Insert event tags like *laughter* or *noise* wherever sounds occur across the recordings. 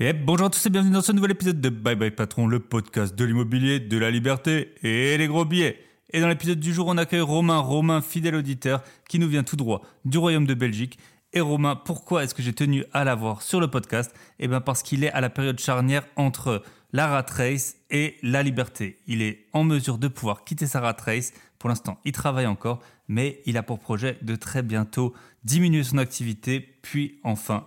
Et bonjour à tous et bienvenue dans ce nouvel épisode de Bye Bye Patron, le podcast de l'immobilier, de la liberté et les gros billets. Et dans l'épisode du jour, on accueille Romain, Romain, fidèle auditeur, qui nous vient tout droit du Royaume de Belgique. Et Romain, pourquoi est-ce que j'ai tenu à l'avoir sur le podcast? Eh bien parce qu'il est à la période charnière entre la rat race et la liberté. Il est en mesure de pouvoir quitter sa rat race. Pour l'instant, il travaille encore, mais il a pour projet de très bientôt diminuer son activité, puis enfin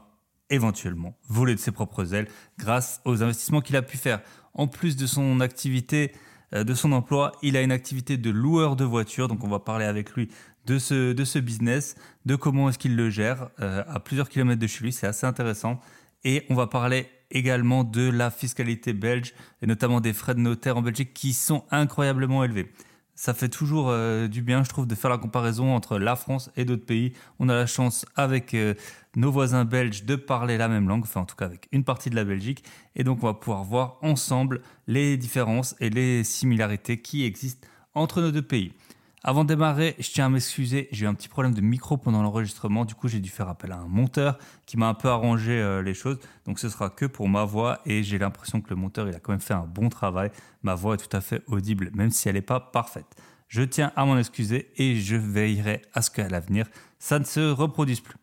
éventuellement voler de ses propres ailes grâce aux investissements qu'il a pu faire. En plus de son activité, euh, de son emploi, il a une activité de loueur de voitures. Donc on va parler avec lui de ce, de ce business, de comment est-ce qu'il le gère euh, à plusieurs kilomètres de chez lui. C'est assez intéressant. Et on va parler également de la fiscalité belge et notamment des frais de notaire en Belgique qui sont incroyablement élevés ça fait toujours euh, du bien, je trouve, de faire la comparaison entre la France et d'autres pays. On a la chance, avec nos voisins belges, de parler la même langue, enfin en tout cas avec une partie de la Belgique. Et donc on va pouvoir voir ensemble les différences et les similarités qui existent entre nos deux pays. Avant de démarrer, je tiens à m'excuser, j'ai eu un petit problème de micro pendant l'enregistrement, du coup j'ai dû faire appel à un monteur qui m'a un peu arrangé euh, les choses, donc ce sera que pour ma voix et j'ai l'impression que le monteur il a quand même fait un bon travail, ma voix est tout à fait audible même si elle n'est pas parfaite. Je tiens à m'en excuser et je veillerai à ce qu'à l'avenir ça ne se reproduise plus.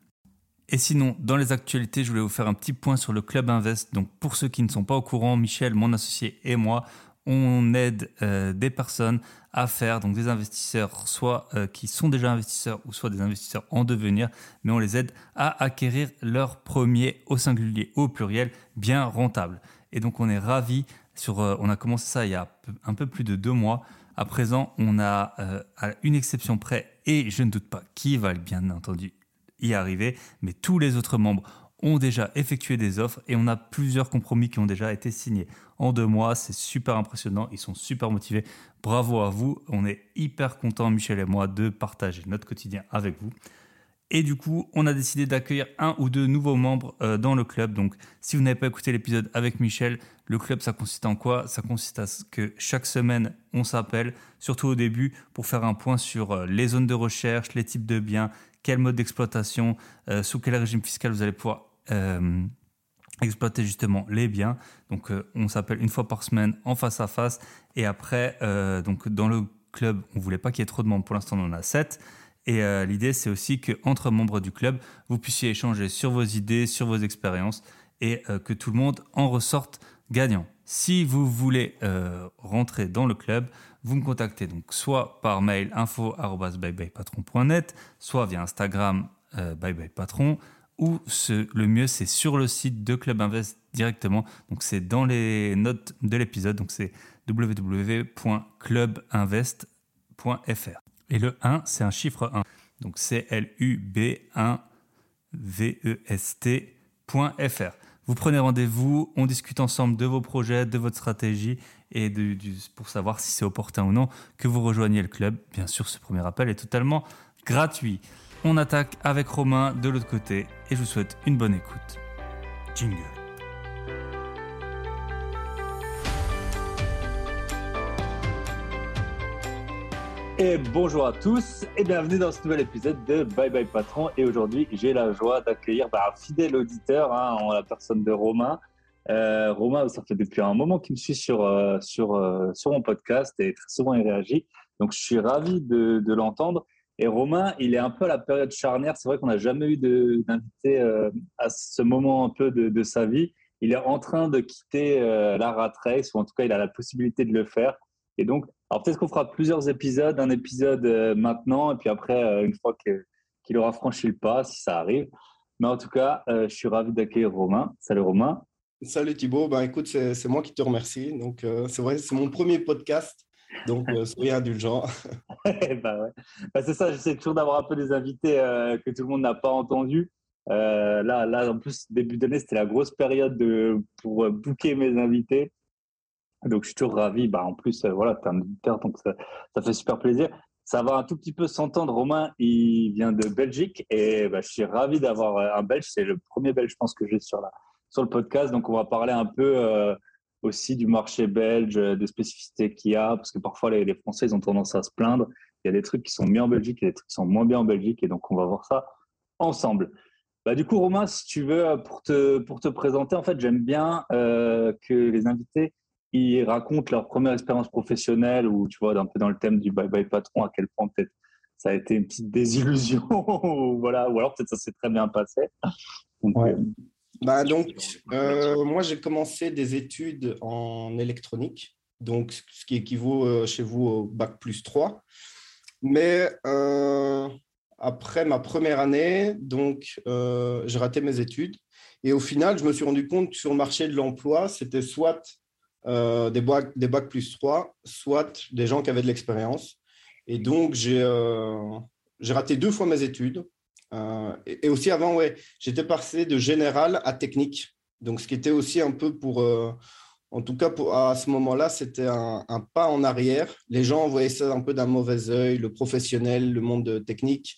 Et sinon, dans les actualités, je voulais vous faire un petit point sur le Club Invest. Donc pour ceux qui ne sont pas au courant, Michel, mon associé et moi, on aide euh, des personnes à faire, donc des investisseurs, soit euh, qui sont déjà investisseurs ou soit des investisseurs en devenir, mais on les aide à acquérir leur premier au singulier, au pluriel, bien rentable. Et donc on est ravis, sur, euh, on a commencé ça il y a un peu plus de deux mois. À présent, on a à une exception près, et je ne doute pas qui va bien entendu y arriver, mais tous les autres membres ont déjà effectué des offres et on a plusieurs compromis qui ont déjà été signés. En deux mois, c'est super impressionnant, ils sont super motivés. Bravo à vous, on est hyper contents, Michel et moi, de partager notre quotidien avec vous. Et du coup, on a décidé d'accueillir un ou deux nouveaux membres euh, dans le club. Donc, si vous n'avez pas écouté l'épisode avec Michel, le club, ça consiste en quoi? Ça consiste à ce que chaque semaine, on s'appelle, surtout au début, pour faire un point sur euh, les zones de recherche, les types de biens, quel mode d'exploitation, euh, sous quel régime fiscal vous allez pouvoir euh, exploiter justement les biens. Donc euh, on s'appelle une fois par semaine en face à face. Et après, donc dans le club, on voulait pas qu'il y ait trop de membres. Pour l'instant, on en a 7. Et l'idée, c'est aussi qu'entre membres du club, vous puissiez échanger sur vos idées, sur vos expériences et que tout le monde en ressorte gagnant. Si vous voulez rentrer dans le club, vous me contactez donc soit par mail info@byebyepatron.net, soit via Instagram byebyepatron ou le mieux, c'est sur le site de Club Invest directement. Donc, c'est dans les notes de l'épisode. Donc, c'est www.clubinvest.fr. Et le 1, c'est un chiffre 1. Donc, c'est L-U-B-1-V-E-S-T.fr. Vous prenez rendez-vous, on discute ensemble de vos projets, de votre stratégie et pour savoir si c'est opportun ou non que vous rejoigniez le club. Bien sûr, ce premier appel est totalement gratuit. On attaque avec Romain de l'autre côté et je vous souhaite une bonne écoute. Jingle. Et bonjour à tous et bienvenue dans ce nouvel épisode de Bye Bye Patron. Et aujourd'hui, j'ai la joie d'accueillir bah, un fidèle auditeur hein, en la personne de Romain. Euh, Romain, ça fait depuis un moment qu'il me suit sur, euh, sur, euh, sur mon podcast et très souvent il réagit. Donc je suis ravi de, l'entendre. Et Romain, il est un peu à la période charnière. C'est vrai qu'on n'a jamais eu d'invité à ce moment un peu de, sa vie. Il est en train de quitter la rat race, ou en tout cas, il a la possibilité de le faire. Et donc, alors peut-être qu'on fera plusieurs épisodes, un épisode maintenant, et puis après, une fois qu'il aura franchi le pas, si ça arrive. Mais en tout cas, je suis ravi d'accueillir Romain. Salut Romain. Salut Thibaut. Ben, écoute, c'est moi qui te remercie. Donc, c'est vrai, c'est mon premier podcast. Donc, euh, *laughs* soyez indulgents. *laughs* bah ouais. bah, c'est ça, j'essaie toujours d'avoir un peu des invités euh, que tout le monde n'a pas entendus. Euh, là, là, en plus, début d'année, c'était la grosse période de, pour booker mes invités. Donc, je suis toujours ravi. Bah, en plus, voilà, tu es un auditeur, donc ça, ça, fait super plaisir. Ça va un tout petit peu s'entendre. Romain, il vient de Belgique et bah, je suis ravi d'avoir un Belge. C'est le premier Belge, je pense, que j'ai sur, la, sur le podcast. Donc, on va parler un peu aussi du marché belge, des spécificités qu'il y a, parce que parfois les, Français ils ont tendance à se plaindre. Il y a des trucs qui sont mieux en Belgique, il y a des trucs qui sont moins bien en Belgique, et donc on va voir ça ensemble. Bah, du coup, Romain, si tu veux, pour te, pour te présenter, en fait, j'aime bien que les invités ils racontent leur première expérience professionnelle ou tu vois, un peu dans le thème du bye bye patron, à quel point peut-être ça a été une petite désillusion, *laughs* voilà, ou alors peut-être ça s'est très bien passé. Donc, bah, donc euh, moi, j'ai commencé des études en électronique, donc ce qui équivaut euh, chez vous au bac plus 3. Mais euh, après ma première année, donc j'ai raté mes études. Et au final, je me suis rendu compte que sur le marché de l'emploi, c'était soit des, bacs, des bacs plus 3, soit des gens qui avaient de l'expérience. Et donc, j'ai raté deux fois mes études. Euh, et, aussi avant, ouais, j'étais passé de général à technique. Donc, ce qui était aussi un peu pour, euh, en tout cas pour, à ce moment-là, c'était un, pas en arrière. Les gens voyaient ça un peu d'un mauvais œil, le professionnel, le monde technique.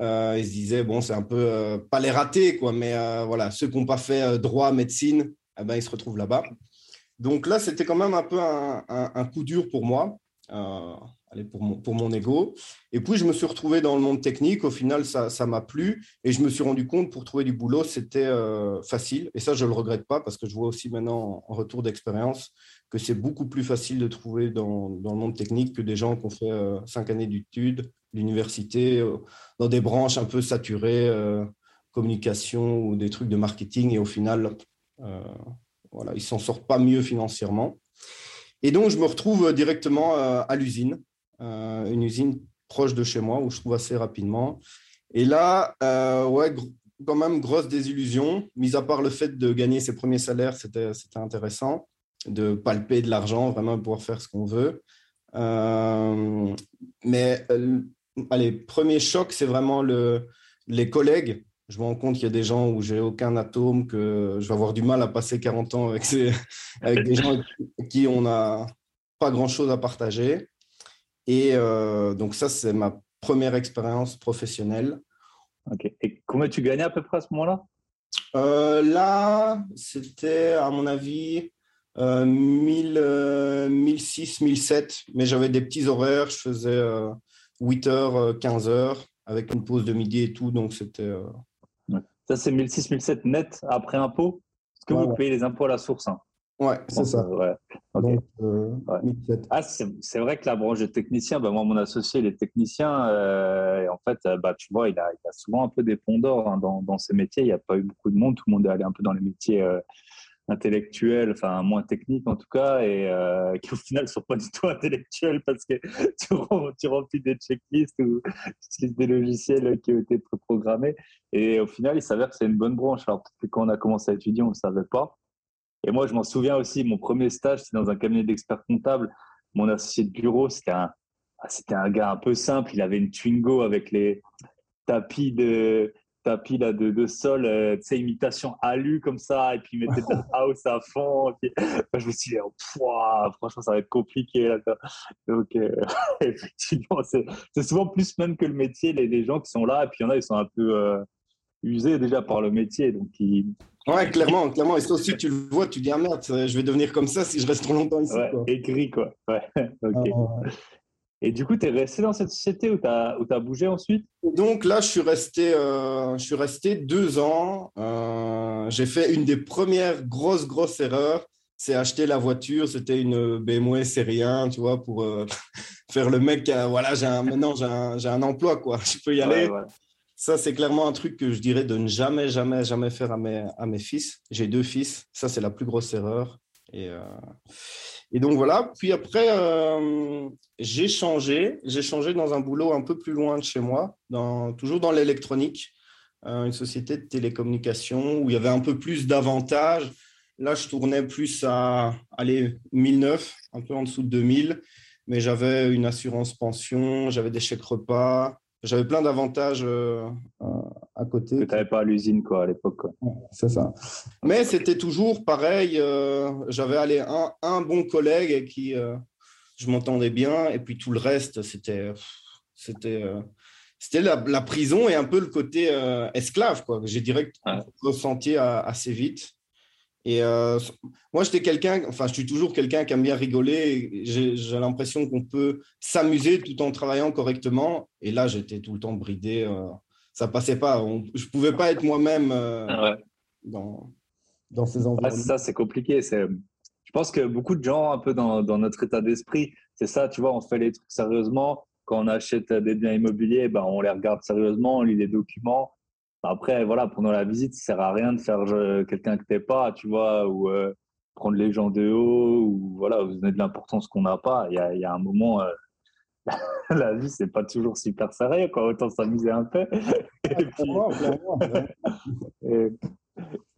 Euh, ils se disaient, bon, c'est un peu, pas les ratés, quoi, mais voilà, ceux qui n'ont pas fait droit, médecine, eh ben, ils se retrouvent là-bas. Donc là, c'était quand même un peu un, un coup dur pour moi pour mon, pour ego. Et puis, je me suis retrouvé dans le monde technique. Au final, ça m'a plu. Et je me suis rendu compte, pour trouver du boulot, c'était euh, facile. Et ça, je ne le regrette pas parce que je vois aussi maintenant, en retour d'expérience, que c'est beaucoup plus facile de trouver dans, dans, le monde technique que des gens qui ont fait euh, cinq années d'études, l'université, euh, dans des branches un peu saturées, communication ou des trucs de marketing. Et au final, voilà, ils ne s'en sortent pas mieux financièrement. Et donc, je me retrouve directement à l'usine euh, une usine proche de chez moi où je trouve assez rapidement. Et là, euh, ouais, quand même, grosse désillusion, mis à part le fait de gagner ses premiers salaires, c'était intéressant, de palper de l'argent, vraiment pouvoir faire ce qu'on veut. Euh, mais allez, premier choc, c'est vraiment le, les collègues. Je me rends compte qu'il y a des gens où j'ai aucun atome, que je vais avoir du mal à passer 40 ans avec, ces, avec des gens avec qui on n'a pas grand-chose à partager. Et euh, donc ça, c'est ma première expérience professionnelle. Ok. Et combien tu gagnais à peu près à ce moment-là? Euh, Là, c'était à mon avis euh, 1000, 1006, 1007, mais j'avais des petits horaires. Je faisais 8 heures, 15 heures avec une pause de midi et tout, donc c'était. Ça, c'est 1006, 1007 net après impôt? Est-ce que vous payez les impôts à la source hein Ouais, c'est ça. Euh, euh, ah, c'est vrai que la branche de technicien, bah, moi, mon associé, il est technicien. Euh, et en fait, bah, tu vois, il a, il a, souvent un peu des ponts d'or hein, dans, dans, ces métiers. Il n'y a pas eu beaucoup de monde. Tout le monde est allé un peu dans les métiers intellectuels, enfin, moins techniques en tout cas, et qui au final ne sont pas du tout intellectuels parce que *laughs* tu, remplis des checklists ou tu utilises des logiciels qui ont été programmés. Et au final, il s'avère que c'est une bonne branche. Alors, peut-être que quand on a commencé à étudier, on ne savait pas. Et moi, je m'en souviens aussi, mon premier stage, c'était dans un cabinet d'experts comptables. Mon associé de bureau, c'était un, ah, c'était un gars un peu simple. Il avait une Twingo avec les tapis de tapis là de, de sol, euh, tu sais, imitation alu comme ça, et puis il mettait *laughs* de house à fond. je me suis dit, oh, franchement, ça va être compliqué. Là, Donc, euh, *laughs* effectivement, c'est souvent plus même que le métier, les, les, gens qui sont là, et puis il y en a, ils sont un peu euh, usés déjà par le métier. Donc, ils, Ouais, clairement, clairement. Et ça aussi, tu le vois, tu dis, ah merde, je vais devenir comme ça si je reste trop longtemps ici. Ouais, Écrit, quoi. Ouais. *laughs* ok. Ah, et du coup, tu es resté dans cette société ou tu as, as, bougé ensuite? Donc là, je suis resté, euh, je suis resté deux ans. Euh, j'ai fait une des premières grosses, grosses erreurs. C'est acheter la voiture. C'était une BMW série 1, tu vois, pour euh, *laughs* faire le mec. voilà, j'ai maintenant, j'ai un, un, emploi, quoi. *laughs* Je peux y aller. Ouais, ça, c'est clairement un truc que je dirais de ne jamais, jamais, jamais faire à mes, à mes fils. J'ai deux fils. Ça, c'est la plus grosse erreur. Et, euh, et donc, voilà. Puis après, euh, j'ai changé. J'ai changé dans un boulot un peu plus loin de chez moi, dans, toujours dans l'électronique, euh, une société de télécommunications où il y avait un peu plus d'avantages. Là, je tournais plus à aller 1009, un peu en dessous de 2000, mais j'avais une assurance pension, j'avais des chèques repas, j'avais plein d'avantages euh, euh, à côté. Que tu n'avais pas à l'usine quoi, à l'époque. c'est ça. Mais c'était toujours pareil. Euh, j'avais allé un, un, bon collègue et qui je m'entendais bien. Et puis tout le reste, c'était, c'était, c'était la, prison et un peu le côté esclave. Quoi. J'ai direct ressenti assez vite. Et euh, moi, j'étais quelqu'un, enfin, je suis toujours quelqu'un qui aime bien rigoler. J'ai l'impression qu'on peut s'amuser tout en travaillant correctement. Et là, j'étais tout le temps bridé. Euh, ça passait pas. je pouvais pas être moi-même ah dans, dans ces environnements. ça, c'est compliqué. C'est, je pense que beaucoup de gens, un peu dans, dans notre état d'esprit, c'est ça, tu vois, on fait les trucs sérieusement. Quand on achète des biens immobiliers, ben, on les regarde sérieusement, on lit les documents. Après, voilà, pendant la visite, ça sert à rien de faire quelqu'un que t'es pas, tu vois, ou prendre les gens de haut ou voilà, vous donnez de l'importance qu'on n'a pas. Il y a, il y a un moment, euh, *laughs* la vie, c'est pas toujours super sérieux, quoi. Autant s'amuser un peu. *laughs*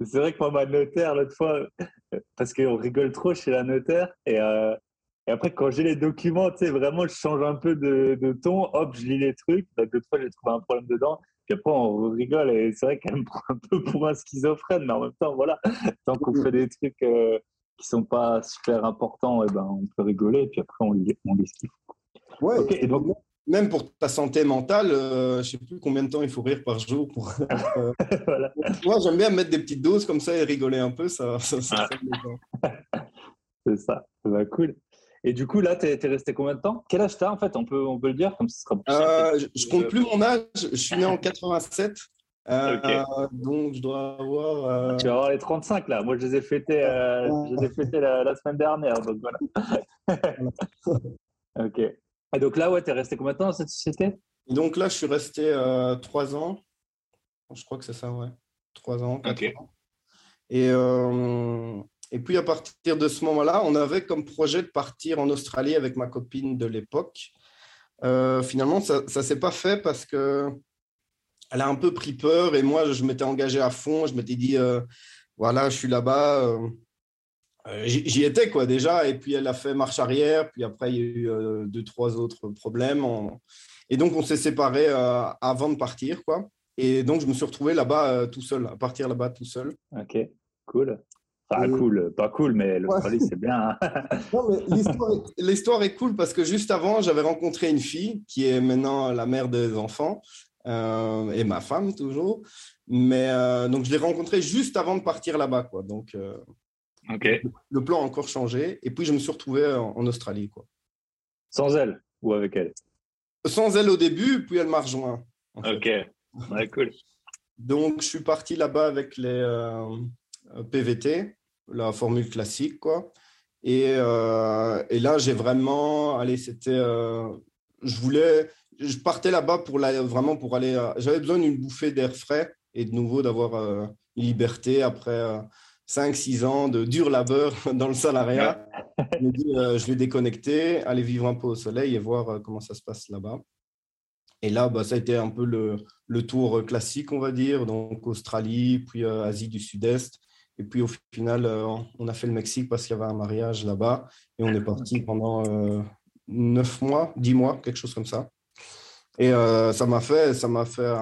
c'est vrai que moi, ma notaire, l'autre fois, parce qu'on rigole trop chez la notaire, et, euh, et après, quand j'ai les documents, tu sais, vraiment, je change un peu de, de ton, hop, je lis les trucs. L'autre fois, j'ai trouvé un problème dedans. Puis après, on rigole et c'est vrai qu'elle me *laughs* prend un peu pour un schizophrène, mais en même temps, voilà, tant qu'on fait des trucs euh, qui sont pas super importants, et eh ben, on peut rigoler et puis après, on lit, on. Ouais, et donc, même pour ta santé mentale, euh, je sais plus combien de temps il faut rire par jour. Pour, euh, *laughs* voilà. Moi, j'aime bien mettre des petites doses comme ça et rigoler un peu. Ça, ça, ça *laughs* c'est ça, ça va cool. Et du coup, là, tu es, resté combien de temps? Quel âge tu as en fait? On peut, on peut le dire comme ce sera euh, Je, ne compte plus mon âge. Je suis né en *laughs* 87. Euh, donc, je dois avoir. Euh, tu vas avoir les 35 là. Moi, je les ai fêtés, je les ai fêtés la, semaine dernière. Donc voilà. *laughs* ok. Et donc là, ouais, tu es resté combien de temps dans cette société? Donc là, je suis resté 3 ans. Je crois que c'est ça, ouais. 3 ans, 4 ans. Et et puis à partir de ce moment-là, on avait comme projet de partir en Australie avec ma copine de l'époque. Euh, finalement, ça ne s'est pas fait parce que elle a un peu pris peur et moi, je m'étais engagé à fond. Je m'étais dit, euh, voilà, je suis là-bas. Euh, j'y étais quoi déjà. Et puis elle a fait marche arrière. Puis après, il y a eu deux, trois autres problèmes. Et donc, on s'est séparés avant de partir quoi. Et donc, je me suis retrouvé là-bas tout seul, à partir là-bas tout seul. Ok, cool. Pas cool, pas cool, mais l'Australie, c'est bien. Hein. *laughs* l'histoire est, cool parce que juste avant, j'avais rencontré une fille qui est maintenant la mère des enfants euh, et ma femme toujours. Mais euh, donc, je l'ai rencontrée juste avant de partir là-bas. Quoi. Donc, euh, le plan a encore changé. Et puis, je me suis retrouvé en, Australie. Quoi. Sans elle ou avec elle? Sans elle au début, puis elle m'a rejoint. Ok, cool. Donc, je suis parti là-bas avec les PVT la formule classique, quoi. Et, euh, et là, j'ai vraiment, allez, c'était, euh, je voulais, je partais là-bas pour la, vraiment pour aller, euh, j'avais besoin d'une bouffée d'air frais et de nouveau d'avoir une liberté après 5-6 ans de dur labeur *laughs* dans le salariat. je dit, je vais déconnecter, aller vivre un peu au soleil et voir comment ça se passe là-bas. Et là, bah, ça a été un peu le, le, tour classique, on va dire, donc Australie, puis Asie du Sud-Est, et puis au final, euh, on a fait le Mexique parce qu'il y avait un mariage là-bas. Et on est parti pendant euh, neuf mois, dix mois, quelque chose comme ça. Et euh, ça m'a fait, ça m'a fait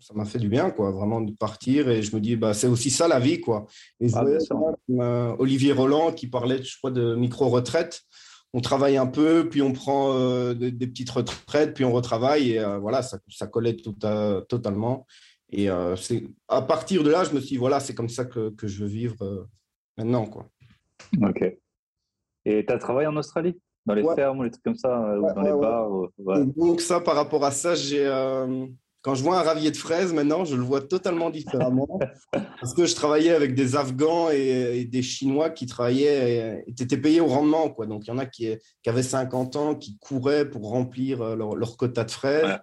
ça m'a fait du bien, quoi, vraiment de partir. Et je me dis, bah, c'est aussi ça la vie, quoi. Et ah, Olivier Roland qui parlait, je crois, de micro-retraite. On travaille un peu, puis on prend des, petites retraites, puis on retravaille. Et voilà, ça, ça collait tout totalement. Et euh, c'est à partir de là, je me suis dit, voilà, c'est comme ça que, que je veux vivre euh, maintenant. Quoi. Ok. Et tu as travaillé en Australie? Dans les fermes ou les trucs comme ça euh, ou Dans les bars Donc, ça, par rapport à ça, j'ai. Quand je vois un ravier de fraises maintenant, je le vois totalement différemment. *laughs* parce que je travaillais avec des Afghans et, des Chinois qui travaillaient et, étaient payés au rendement. Quoi. Donc, il y en a qui, qui, avaient 50 ans, qui couraient pour remplir leur, leur quota de fraises.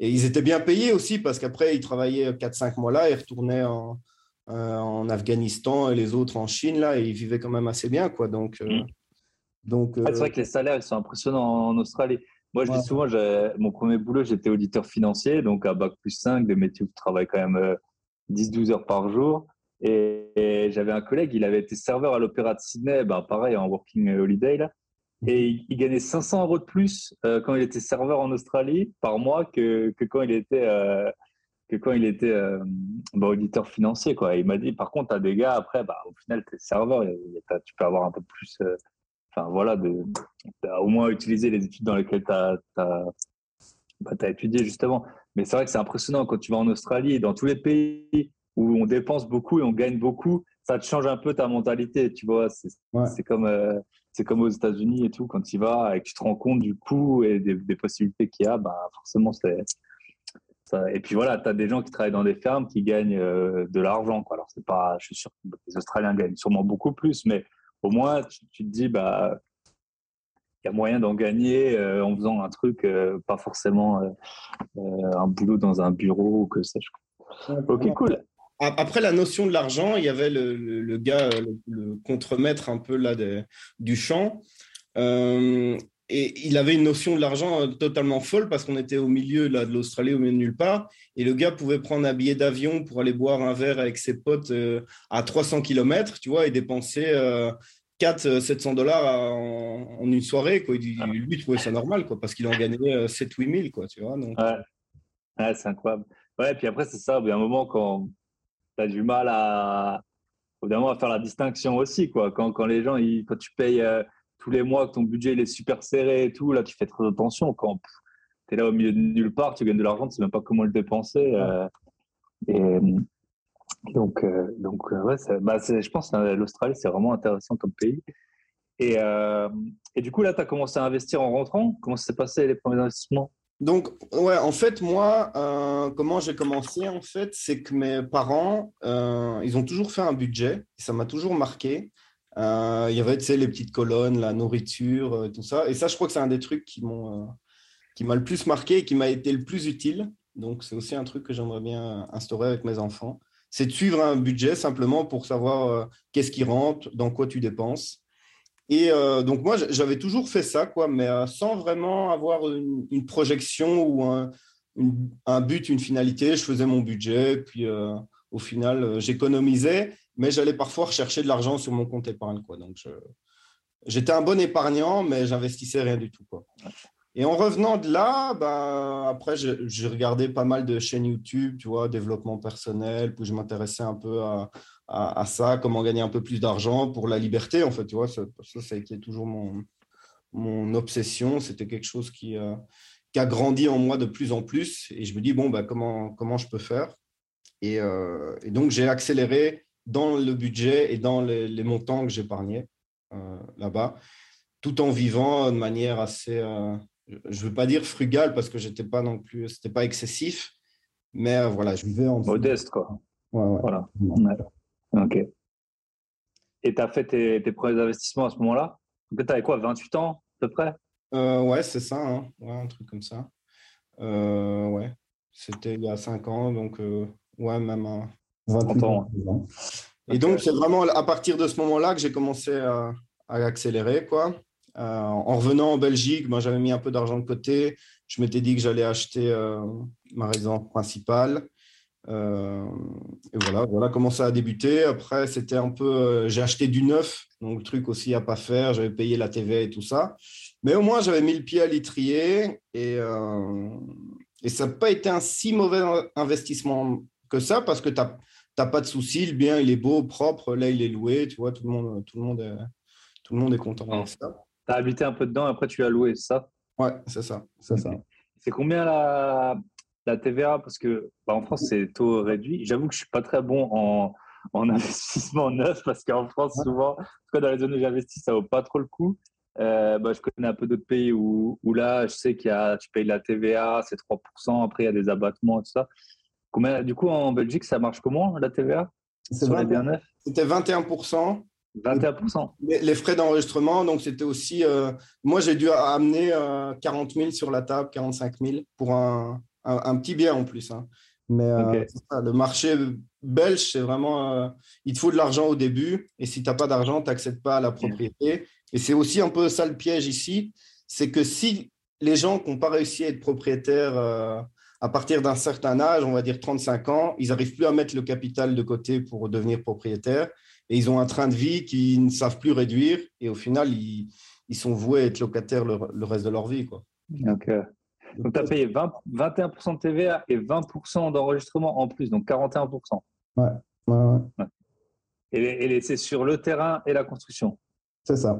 Et ils étaient bien payés aussi parce qu'après, ils travaillaient 4-5 mois là, ils retournaient en, euh, en, Afghanistan et les autres en Chine là, et ils vivaient quand même assez bien. Quoi. Donc, euh, mm. donc, c'est vrai euh, que les salaires ils sont impressionnants en Australie. Moi, je dis souvent, mon premier boulot, j'étais auditeur financier, donc à Bac plus 5, des métiers où je travaille quand même 10-12 heures par jour. Et, j'avais un collègue, il avait été serveur à l'Opéra de Sydney, ben, pareil, en working holiday. Là. Et il, gagnait 500 euros de plus euh, quand il était serveur en Australie par mois que, que quand il était, euh, que quand il était euh, bah, auditeur financier. Quoi. il m'a dit, par contre, tu as des gars, après, bah, au final, tu es serveur, tu peux avoir un peu plus. Enfin, voilà, de, au moins utiliser les études dans lesquelles tu as, bah, étudié, justement. Mais c'est vrai que c'est impressionnant quand tu vas en Australie, dans tous les pays où on dépense beaucoup et on gagne beaucoup, ça te change un peu ta mentalité, tu vois. C'est comme c'est comme aux États-Unis et tout, quand tu y vas et que tu te rends compte du coût et des, possibilités qu'il y a, bah, forcément, c'est, et puis voilà, tu as des gens qui travaillent dans des fermes qui gagnent de l'argent. Alors, c'est pas, je suis sûr que les Australiens gagnent sûrement beaucoup plus, mais au moins, tu, tu te dis, bah, il y a moyen d'en gagner euh, en faisant un truc, euh, pas forcément euh, un boulot dans un bureau ou que sais-je. Ok, cool. Après la notion de l'argent, il y avait le, le, gars, le, contremaître un peu là du champ. et il avait une notion de l'argent totalement folle parce qu'on était au milieu là, de l'Australie, au milieu de nulle part. Et le gars pouvait prendre un billet d'avion pour aller boire un verre avec ses potes à 300 km, tu vois, et dépenser 4 700 euh, dollars en, une soirée. Quoi. Il, ah. Lui, trouvait ça normal quoi, parce qu'il en gagnait 7 8 000. Quoi, tu vois, donc... ouais. c'est incroyable. Ouais, puis après, c'est ça. Il y a un moment quand as du mal à, évidemment, à faire la distinction aussi. Quoi. Quand, quand les gens, ils, quand tu payes euh, tous les mois, que ton budget il est super serré et tout, là, tu fais très attention. Quand tu es là au milieu de nulle part, tu gagnes de l'argent, tu ne sais même pas comment le dépenser. Euh, et, donc, euh, donc ouais, bah, je pense que l'Australie, c'est vraiment intéressant comme pays. Et, et du coup, là, tu as commencé à investir en rentrant? Comment s'est passé les premiers investissements? Donc, ouais, en fait, moi, comment j'ai commencé, en fait, c'est que mes parents, ils ont toujours fait un budget. ça m'a toujours marqué. il y avait, tu sais, les petites colonnes, la nourriture, tout ça. Et ça, je crois que c'est un des trucs qui m'ont, qui m'a le plus marqué et qui m'a été le plus utile. Donc, c'est aussi un truc que j'aimerais bien instaurer avec mes enfants c'est de suivre un budget simplement pour savoir euh, qu'est-ce qui rentre, dans quoi tu dépenses. Et euh, donc moi, j'avais toujours fait ça, quoi, mais euh, sans vraiment avoir une, projection ou un, but, une finalité. Je faisais mon budget, puis au final, j'économisais, mais j'allais parfois rechercher de l'argent sur mon compte épargne. Quoi. Donc j'étais un bon épargnant, mais j'investissais rien du tout. Quoi. Et en revenant de là, ben, après, j'ai regardé pas mal de chaînes YouTube, tu vois, développement personnel, puis je m'intéressais un peu à, à, ça, comment gagner un peu plus d'argent pour la liberté, en fait, tu vois, ça, ça, a été toujours mon, mon obsession, c'était quelque chose qui, euh, qui, a grandi en moi de plus en plus, et je me dis, bon, ben, comment, comment je peux faire? Et, euh, et, donc, j'ai accéléré dans le budget et dans les, montants que j'épargnais euh, là-bas, tout en vivant de manière assez je ne veux pas dire frugal parce que j'étais pas non plus, c'était pas excessif, mais voilà, je vivais en modeste quoi. Voilà. Ok. Et tu as fait tes, premiers investissements à ce moment-là? Tu avais quoi, 28 ans à peu près? Euh, Ouais, c'est ça, hein. un truc comme ça. Euh, ouais, c'était il y a 5 ans, donc euh, ouais, même à 28 ans. Et donc, c'est vraiment à partir de ce moment-là que j'ai commencé à, à accélérer, quoi. Euh, en revenant en Belgique, moi, j'avais mis un peu d'argent de côté. Je m'étais dit que j'allais acheter euh, ma résidence principale. Euh, et voilà, voilà comment ça a débuté. Après, c'était un peu, j'ai acheté du neuf, donc le truc aussi à pas faire. J'avais payé la TVA et tout ça, mais au moins j'avais mis le pied à l'étrier et, et ça n'a pas été un si mauvais investissement que ça parce que tu n'as pas de souci, le bien il est beau, propre, là il est loué, tu vois, tout le monde, tout le monde, est, tout le monde est content ça. Tu as habité un peu dedans, après tu as loué, ça? Ouais, c'est ça. C'est ça. C'est combien la, la TVA Parce que bah, en France, c'est taux réduit. J'avoue que je ne suis pas très bon en, en *laughs* investissement neuf parce qu'en France, souvent, en tout cas dans les zones où j'investis, ça ne vaut pas trop le coup. Euh, bah, je connais un peu d'autres pays où, où, là, je sais qu'il y a, tu payes la TVA, c'est 3%, après il y a des abattements et tout ça. Combien, du coup, en Belgique, ça marche comment la TVA C'était 21%. 21%. Les, frais d'enregistrement, donc c'était aussi. Euh, moi, j'ai dû amener 40 euh, 000 sur la table, 45 000 pour un, un, petit bien en plus. Hein. Mais euh, le marché belge, c'est vraiment. il te faut de l'argent au début et si tu n'as pas d'argent, tu n'accèdes pas à la propriété. Et c'est aussi un peu ça le piège ici c'est que si les gens qui n'ont pas réussi à être propriétaires à partir d'un certain âge, on va dire 35 ans, ils n'arrivent plus à mettre le capital de côté pour devenir propriétaire et ils ont un train de vie qu'ils ne savent plus réduire et au final, ils, ils sont voués à être locataires le, reste de leur vie. Quoi. Donc, tu as payé 20, 21% de TVA et 20% d'enregistrement en plus, donc 41%. Ouais, ouais, ouais. Et, et c'est sur le terrain et la construction. C'est ça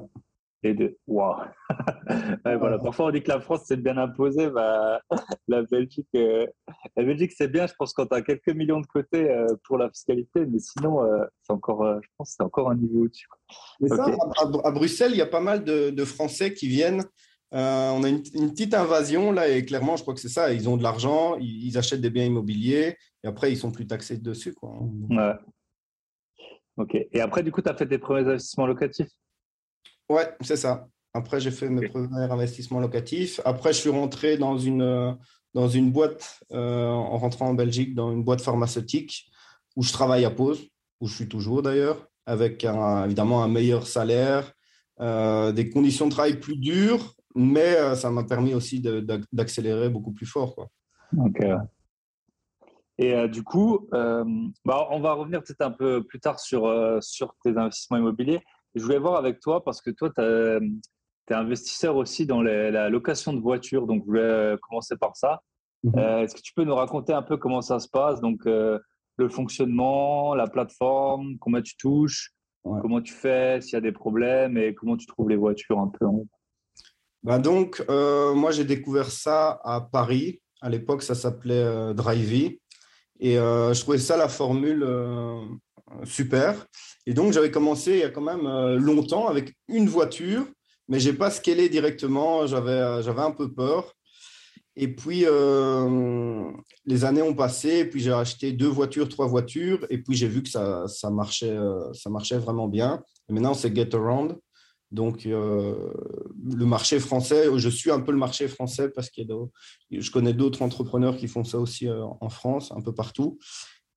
et de waouh *laughs* voilà parfois on dit que la France c'est bien imposé bah, *laughs* la Belgique euh, la Belgique c'est bien je pense quand tu as quelques millions de côté euh, pour la fiscalité mais sinon euh, c'est encore je pense c'est encore un niveau au-dessus mais ça à, Bruxelles il y a pas mal de, Français qui viennent Euh, on a une, petite invasion là et clairement, je crois que c'est ça. Ils ont de l'argent, ils, achètent des biens immobiliers et après, ils sont plus taxés dessus. Quoi. Ouais. Ok. Et après, du coup, tu as fait tes premiers investissements locatifs? Ouais, c'est ça. Après, j'ai fait mes premiers investissements locatifs. Après, je suis rentré dans une, dans une boîte, euh, en rentrant en Belgique, dans une boîte pharmaceutique où je travaille à pause, où je suis toujours d'ailleurs, avec évidemment un meilleur salaire, euh, des conditions de travail plus dures, mais euh, ça m'a permis aussi d'accélérer beaucoup plus fort. Quoi. Ok. Et du coup, bah, on va revenir peut-être un peu plus tard sur, sur tes investissements immobiliers. Je voulais voir avec toi parce que toi, tu es investisseur aussi dans la location de voitures, donc je voulais commencer par ça. Mhm. Euh, est-ce que tu peux nous raconter un peu comment ça se passe? Donc, euh, le fonctionnement, la plateforme, combien tu touches, comment tu fais, s'il y a des problèmes? Et comment tu trouves les voitures un peu en bah donc, euh, moi, j'ai découvert ça à Paris. À l'époque, ça s'appelait Drivey. Et je trouvais ça la formule super. Et donc, j'avais commencé il y a quand même longtemps avec une voiture, mais je n'ai pas scalé directement. J'avais, j'avais un peu peur. Et puis, euh, les années ont passé, et puis j'ai acheté deux voitures, trois voitures, et puis j'ai vu que ça, ça, marchait, euh, ça marchait vraiment bien. Et maintenant, c'est Get Around. Donc, euh, le marché français, je suis un peu le marché français parce que je connais d'autres entrepreneurs qui font ça aussi en France, un peu partout.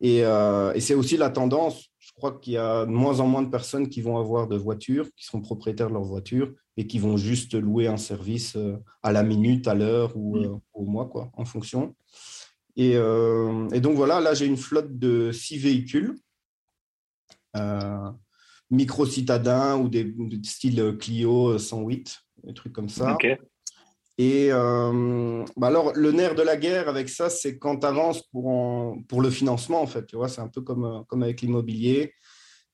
Et, et c'est aussi la tendance. Je crois qu'il y a de moins en moins de personnes qui vont avoir de voitures, qui sont propriétaires de leur voiture, et qui vont juste louer un service euh, à la minute, à l'heure ou mm. euh, au mois, quoi, en fonction. Et, euh, et donc voilà, là j'ai une flotte de six véhicules, micro-citadins ou des, style Clio 108, des trucs comme ça. Et bah alors, le nerf de la guerre avec ça, c'est quand tu avances pour, pour le financement, en fait. Tu vois, c'est un peu comme, comme avec l'immobilier,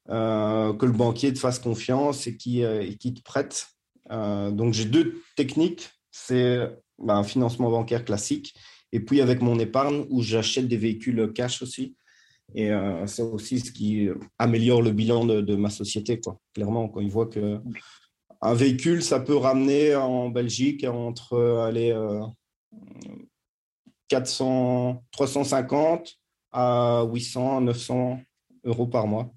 que le banquier te fasse confiance et qui, et qui te prête. Euh, donc, j'ai deux techniques. C'est bah, un financement bancaire classique et puis avec mon épargne où j'achète des véhicules cash aussi. Et euh, c'est aussi ce qui améliore le bilan de, ma société, quoi. Clairement, quand ils voient que un véhicule, ça peut ramener en Belgique entre allez, 400, 350 à 800, 900 euros par mois.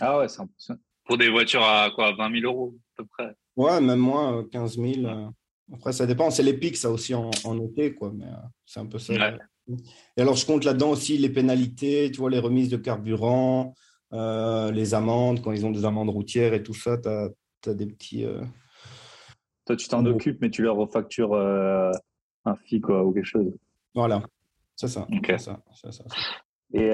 Ah ouais, c'est impressionnant. Pour des voitures à quoi 20 000 euros à peu près? Ouais, même moins, 15 euh, 000. Euh. Après, ça dépend. C'est les pics, ça aussi, en, été, quoi. Mais euh, c'est un peu ça. Et alors, je compte là-dedans aussi les pénalités, tu vois, les remises de carburant, les amendes, quand ils ont des amendes routières et tout ça, tu as, des petits. Toi, tu t'en occupes, mais tu leur refactures un fee, quoi, ou quelque chose. Voilà, c'est ça. ça, ça, Et,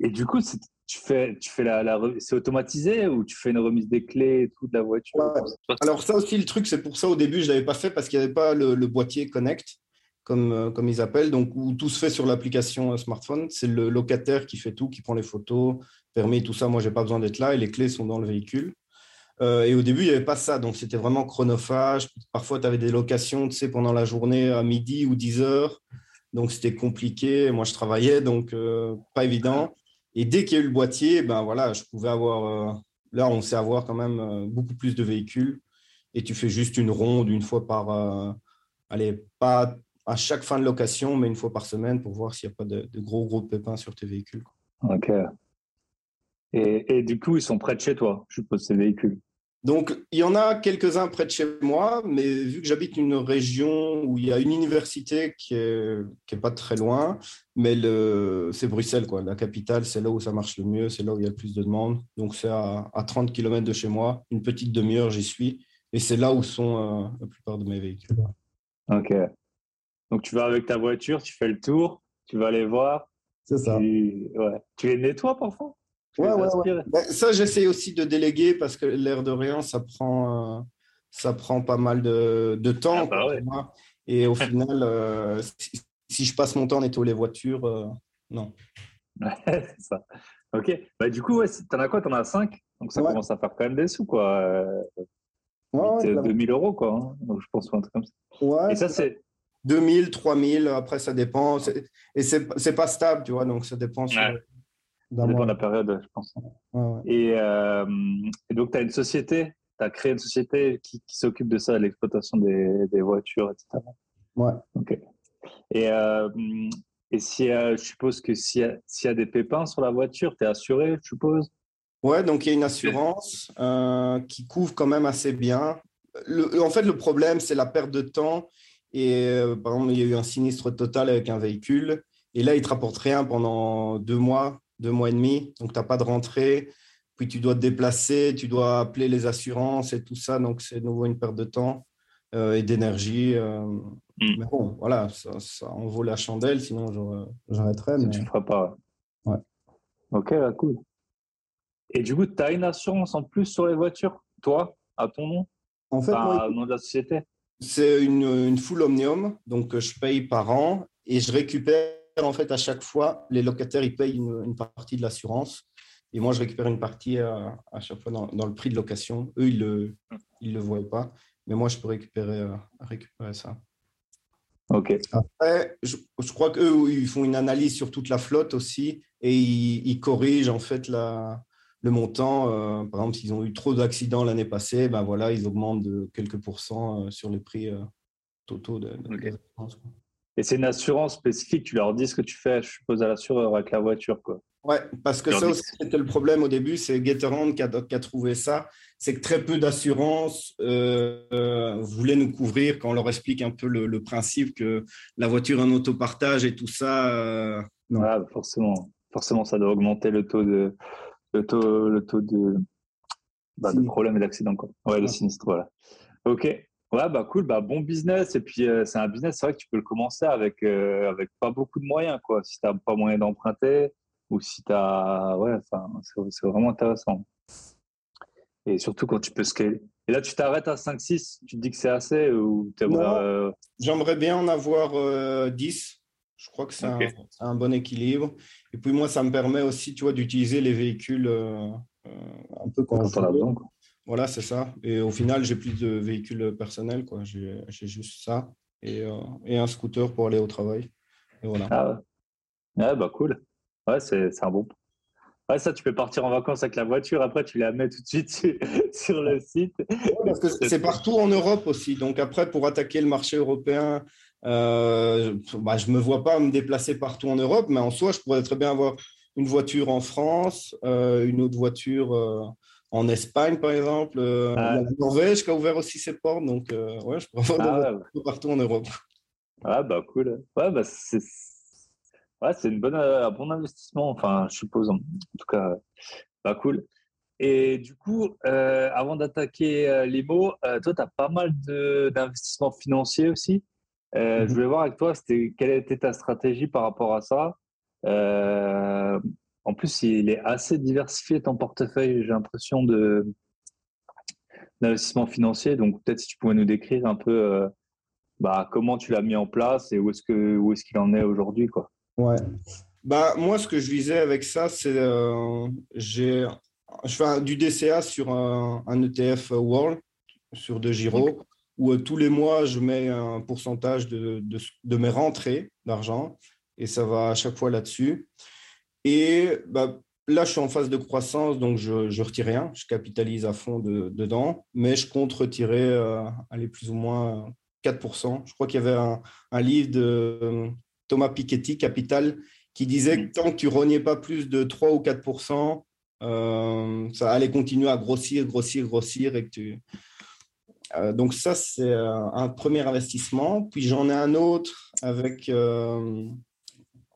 et du coup, tu fais, tu fais la, la c'est automatisé ou tu fais une remise des clés et tout de la voiture? Alors ça aussi le truc, c'est pour ça au début je l'avais pas fait parce qu'il n'y avait pas le, boîtier Connect comme euh, comme ils appellent, donc où tout se fait sur l'application euh, smartphone. C'est le locataire qui fait tout, qui prend les photos, permet tout ça. Moi j'ai pas besoin d'être là et les clés sont dans le véhicule. Euh, et au début, il n'y avait pas ça, donc c'était vraiment chronophage. Parfois, tu avais des locations, tu sais, pendant la journée à midi ou 10 heures. Donc, c'était compliqué. Moi, je travaillais, donc pas évident. Et dès qu'il y a eu le boîtier, ben voilà, je pouvais avoir. Là, on sait avoir quand même beaucoup plus de véhicules. Et tu fais juste une ronde une fois par. Allez, pas à chaque fin de location, mais une fois par semaine pour voir s'il n'y a pas de, gros, gros pépins sur tes véhicules. Ok. Et, et, du coup, ils sont près de chez toi, je suppose, ces véhicules donc, il y en a quelques-uns près de chez moi, mais vu que j'habite une région où il y a une université qui n'est est pas très loin, mais c'est Bruxelles, quoi. La capitale, c'est là où ça marche le mieux, c'est là où il y a le plus de demandes. Donc, c'est à, 30 km de chez moi, une petite demi-heure, j'y suis. Et c'est là où sont euh, la plupart de mes véhicules. Ok. Donc, tu vas avec ta voiture, tu fais le tour, tu vas aller voir. C'est ça. Tu, ouais. tu les nettoies parfois? Ouais, ouais, ben, ça, j'essaie aussi de déléguer parce que l'air de rien, ça prend, euh, ça prend pas mal de, de temps. Ah, bah Et au final, euh, si, je passe mon temps à nettoyer les voitures, euh, non. *laughs* c'est ça. Ok. Bah, du coup, ouais, t'en as quoi? T'en as 5 Donc ça commence à faire quand même des sous, quoi. Ouais, 2000 euros, quoi. Hein. Donc je pense un truc comme ça. Et ça, c'est. 2000, 3000, après ça dépend. Et c'est pas stable, tu vois, donc ça dépend. Sur ça dépend de la période, je pense. Euh, et, donc, tu as une société as créé une société qui, s'occupe de ça, de l'exploitation des, des, voitures, etc. Ouais. Ok. Et, euh, et si, je suppose que s'il y, y, a des pépins sur la voiture, tu es assuré, je suppose? Ouais, donc il y a une assurance euh, qui couvre quand même assez bien. Le, en fait, le problème, c'est la perte de temps. Et euh, par exemple, il y a eu un sinistre total avec un véhicule. Et là, il ne te rapporte rien pendant deux mois, deux mois et demi. Donc, tu n'as pas de rentrée. Puis, tu dois te déplacer, tu dois appeler les assurances et tout ça. Donc, c'est de nouveau une perte de temps euh, et d'énergie. Mm. Mais bon, voilà, ça, ça, en vaut la chandelle. Sinon, j'arrêterais. Mais... Tu ne feras pas. Ouais. Ok, cool. Et du coup, tu as une assurance en plus sur les voitures, toi, à ton nom? En fait, au nom de la société? C'est une, une, full omnium, donc euh, je paye par an et je récupère en fait à chaque fois, les locataires ils payent une, partie de l'assurance et moi je récupère une partie à, à chaque fois dans, dans, le prix de location. Eux, ils ne le, ils le voient pas, mais moi je peux récupérer, euh, récupérer ça. Ok. Après, je, je crois qu'eux, ils font une analyse sur toute la flotte aussi et ils, ils corrigent en fait la, le montant, euh, par exemple, s'ils ont eu trop d'accidents l'année passée, ben voilà, ils augmentent de quelques pourcents euh, sur les prix euh, totaux de, Et c'est une assurance spécifique, tu leur dis ce que tu fais, je suppose, à l'assureur avec la voiture. Quoi. Ouais, parce que ça aussi, c'était le problème au début, c'est Gatorand qui a, qui a, trouvé ça, c'est que très peu d'assurances voulaient nous couvrir quand on leur explique un peu le, principe que la voiture en autopartage et tout ça. non. Ah, forcément, forcément, ça doit augmenter le taux de, le taux, le taux de, bah, de problème et d'accident. Ouais, le sinistre, voilà. Ok. Ouais, bah cool, bah bon business. Et puis, euh, c'est un business, c'est vrai que tu peux le commencer avec, euh, avec pas beaucoup de moyens, quoi. Si tu n'as pas moyen d'emprunter ou si tu as. Ouais, c'est vraiment intéressant. Et surtout quand tu peux scaler. Et là, tu t'arrêtes à 5-6, tu te dis que c'est assez ou euh, J'aimerais bien en avoir 10 je crois que c'est un, bon équilibre. Et puis moi, ça me permet aussi, tu vois, d'utiliser les véhicules euh, euh, un peu quand, on a besoin. Voilà, c'est ça. Et au final, j'ai plus de véhicules personnels, quoi. J'ai juste ça et, euh, et, un scooter pour aller au travail. Et voilà. Ah ouais. bah cool. Ouais, c'est un bon. Ouais, ça, tu peux partir en vacances avec la voiture. Après, tu la mets tout de suite sur, *laughs* le site. parce que c'est partout en Europe aussi. Donc après, pour attaquer le marché européen, euh, bah, je ne me vois pas me déplacer partout en Europe, mais en soi, je pourrais très bien avoir une voiture en France, euh, une autre voiture euh, en Espagne, par exemple. Ah. La Norvège qui a ouvert aussi ses portes, donc ouais, je pourrais avoir ah, partout en Europe. Ah, bah cool. Ouais, bah, c'est ouais, une bonne, un bon investissement, enfin, je suppose. En tout cas, bah cool. Et du coup, avant d'attaquer les mots, toi, tu as pas mal d'investissements financiers aussi? Euh, je mhm. voulais voir avec toi, quelle était ta stratégie par rapport à ça? Euh, En plus, il est assez diversifié ton portefeuille, j'ai l'impression, de, d'investissement financier. Donc, peut-être si tu pouvais nous décrire un peu euh, bah, comment tu l'as mis en place et où est-ce, que, où est-ce qu'il en est aujourd'hui. Quoi? Ouais. Bah, moi, ce que je visais avec ça, c'est j'ai, je fais du DCA sur un, un ETF World, sur de Giro où euh, tous les mois, je mets un pourcentage de, de, mes rentrées d'argent et ça va à chaque fois là-dessus. Et bah, là, je suis en phase de croissance, donc je ne retire rien, je capitalise à fond dedans, mais je compte retirer, euh, plus ou moins 4%. Je crois qu'il y avait un, livre de euh, Thomas Piketty, Capital, qui disait que tant que tu rognais pas plus de 3 ou 4%, ça allait continuer à grossir, grossir, grossir et que tu euh, donc ça, c'est euh, un premier investissement. Puis j'en ai un autre avec euh,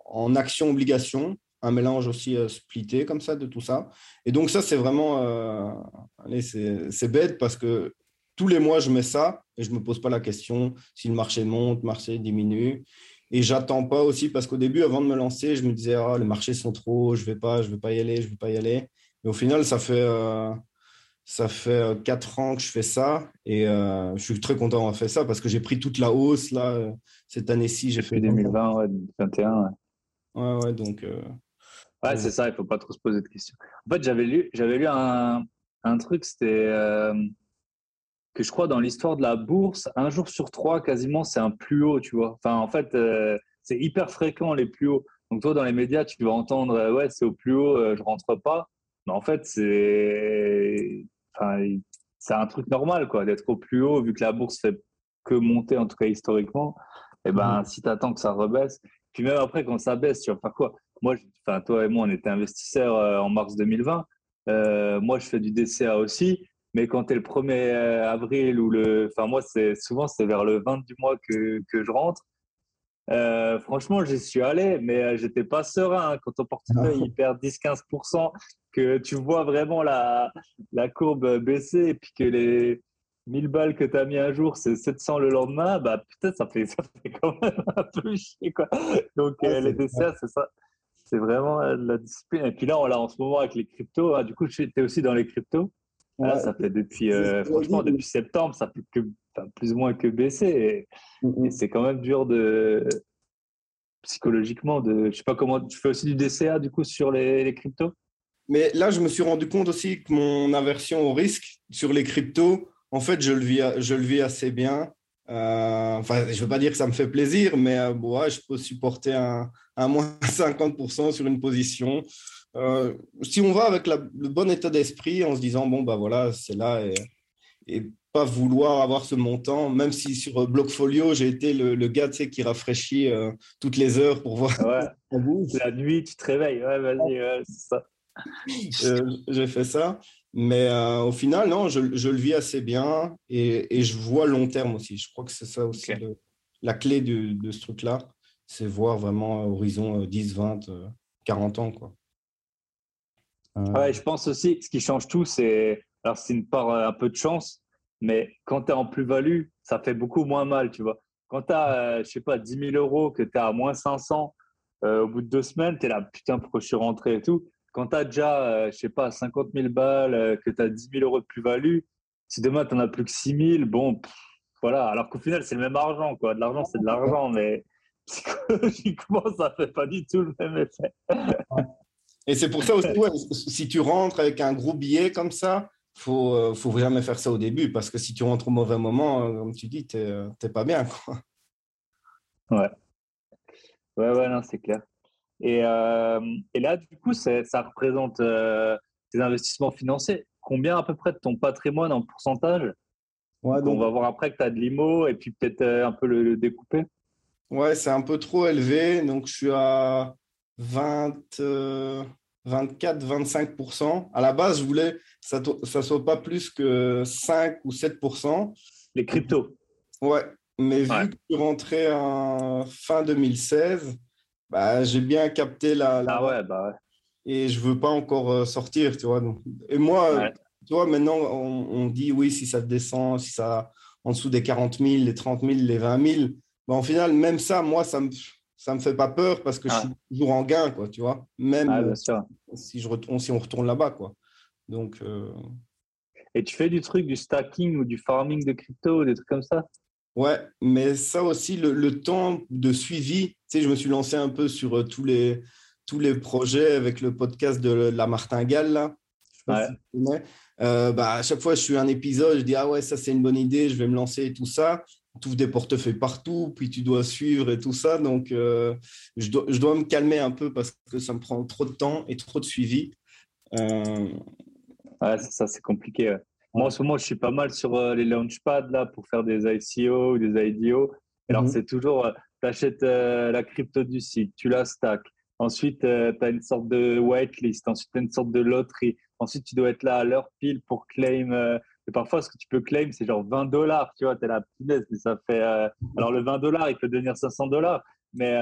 en action obligation, un mélange aussi splitté comme ça de tout ça. Et donc ça, c'est vraiment, allez, c'est bête parce que tous les mois, je mets ça et je me pose pas la question si le marché monte, le marché diminue. Et j'attends pas aussi parce qu'au début, avant de me lancer, je me disais, ah, les marchés sont trop, je vais pas, je vais pas y aller, je vais pas y aller. Mais au final, ça fait ça fait euh, quatre ans que je fais ça et euh, je suis très content d'avoir fait ça parce que j'ai pris toute la hausse là euh, cette année-ci. J'ai fait 2020, ouais, 2021. Ouais, ouais, donc. ouais, c'est ça. Il faut pas trop se poser de questions. En fait, j'avais lu, j'avais lu un, un truc, c'était que je crois dans l'histoire de la bourse, un jour sur trois, quasiment, c'est un plus haut, tu vois. Enfin, en fait, c'est hyper fréquent les plus hauts. Donc toi, dans les médias, tu vas entendre, ouais, c'est au plus haut, je rentre pas. Mais en fait, c'est c'est un truc normal, quoi, d'être au plus haut, vu que la bourse fait que monter, en tout cas historiquement. Et eh ben, mmh. si tu attends que ça rebaisse, puis même après, quand ça baisse, tu vas faire quoi? Moi, enfin, toi et moi, on était investisseurs euh, en mars 2020. Euh, moi, je fais du DCA aussi. Mais quand tu es le 1er euh, avril ou le. Enfin, moi, c'est souvent, c'est vers le 20 du mois que, que je rentre. Franchement, j'y suis allé, mais j'étais pas serein. Hein. quand ton portefeuille il perd 10-15%, que tu vois vraiment la, la courbe baisser et puis que les, 1000 balles que tu as mis un jour, c'est 700 le lendemain, bah peut-être ça fait, *laughs* ça fait quand même un peu chier. Quoi. Donc les DCA, c'est ça. C'est vraiment euh, la discipline. Et puis là, on l'a en ce moment avec les cryptos. Ah, du coup, tu es aussi dans les cryptos. Là, ça fait depuis, euh, franchement, depuis septembre, ça fait que, plus ou moins que baisser. Mm, mm. Et, c'est quand même dur de psychologiquement de. Je sais pas comment. Tu fais aussi du DCA du coup sur les, les cryptos? Mais là, je me suis rendu compte aussi que mon aversion au risque sur les cryptos, en fait, je le vis, je le vis assez bien. Euh, enfin, je ne veux pas dire que ça me fait plaisir, mais euh, je peux supporter un, un, moins *laughs* 50% sur une position. Euh, si on va avec le bon état d'esprit en se disant, bon, bah voilà, c'est là, et, et, pas vouloir avoir ce montant, même si sur Blockfolio, j'ai été le, le, gars qui rafraîchit toutes les heures pour voir. Ouais. *laughs* La nuit, tu te réveilles. Ouais, vas-y, c'est ça. j'ai fait ça. Mais euh, au final, non, je, je, le vis assez bien et, et, je vois long terme aussi. Je crois que c'est ça aussi la clé de, de ce truc-là, c'est voir vraiment horizon 10, 20, 40 ans. Quoi. Euh. Ouais, je pense aussi, ce qui change tout, c'est alors c'est une part euh, un peu de chance, mais quand tu es en plus-value, ça fait beaucoup moins mal, tu vois. Quand tu as, je sais pas, 10 000 euros, que tu es à moins 500, au bout de deux semaines, tu es là, putain, pourquoi je suis rentré et tout quand tu as déjà, euh, je sais pas, 50 000 balles, euh, que tu as 10 000 euros de plus-value, si demain tu n'en as plus que 6 000, bon, voilà. Alors qu'au final, c'est le même argent, quoi. De l'argent, c'est de l'argent, mais *laughs* psychologiquement, ça fait pas du tout le même effet. Et c'est pour ça aussi, si tu rentres avec un gros billet comme ça, faut, euh, faut jamais faire ça au début, parce que si tu rentres au mauvais moment, comme tu dis, tu n'es pas bien, quoi. Ouais. Ouais, ouais, non, c'est clair. Et, euh, et, là, du coup, ça représente euh, tes investissements financiers. Combien à peu près de ton patrimoine en pourcentage? Ouais, donc... On va voir après que tu as de l'IMO et puis peut-être euh, un peu le, découper. Ouais, c'est un peu trop élevé. Donc, je suis à 20, 24, 25% À la base, je voulais que ça ne soit pas plus que 5 ou 7% Les cryptos. Ouais, mais vu que je suis rentré en fin 2016, bah, j'ai bien capté la, Ah ouais, bah ouais. Et je veux pas encore euh, sortir, tu vois. Et moi, tu vois, maintenant, on, dit oui, si ça descend, si ça en dessous des 40 000, les 30 000, les 20 000, bah, en final, même ça, moi, ça me, ça me fait pas peur parce que je suis toujours en gain, quoi, tu vois. Même si, je retourne, si on retourne là-bas, quoi. Donc. Euh, Et tu fais du truc, du stacking ou du farming de crypto, des trucs comme ça? Ouais, mais ça aussi, le, temps de suivi, tu sais, je me suis lancé un peu sur euh, tous les, tous les projets avec le podcast de la martingale, là. Euh, bah, à chaque fois, je suis un épisode, je dis, ah ouais, ça c'est une bonne idée, je vais me lancer et tout ça. Tu ouvres des portefeuilles partout, puis tu dois suivre et tout ça. Donc, euh, je, dois, je, dois, me calmer un peu parce que ça me prend trop de temps et trop de suivi. Ouais, ça, c'est compliqué. Moi, en ce moment, je suis pas mal sur euh, les launchpads là, pour faire des ICO ou des IDO. Alors, mhm. c'est toujours, euh, tu achètes euh, la crypto du site, tu la stack. Ensuite, tu as une sorte de whitelist. Ensuite, tu as une sorte de loterie. Ensuite, tu dois être là à l'heure pile pour claim. Parfois, ce que tu peux claim, c'est genre 20 dollars. Tu vois, tu es là, punaise, mais ça fait. alors, le 20 dollars, il peut devenir 500 dollars. Mais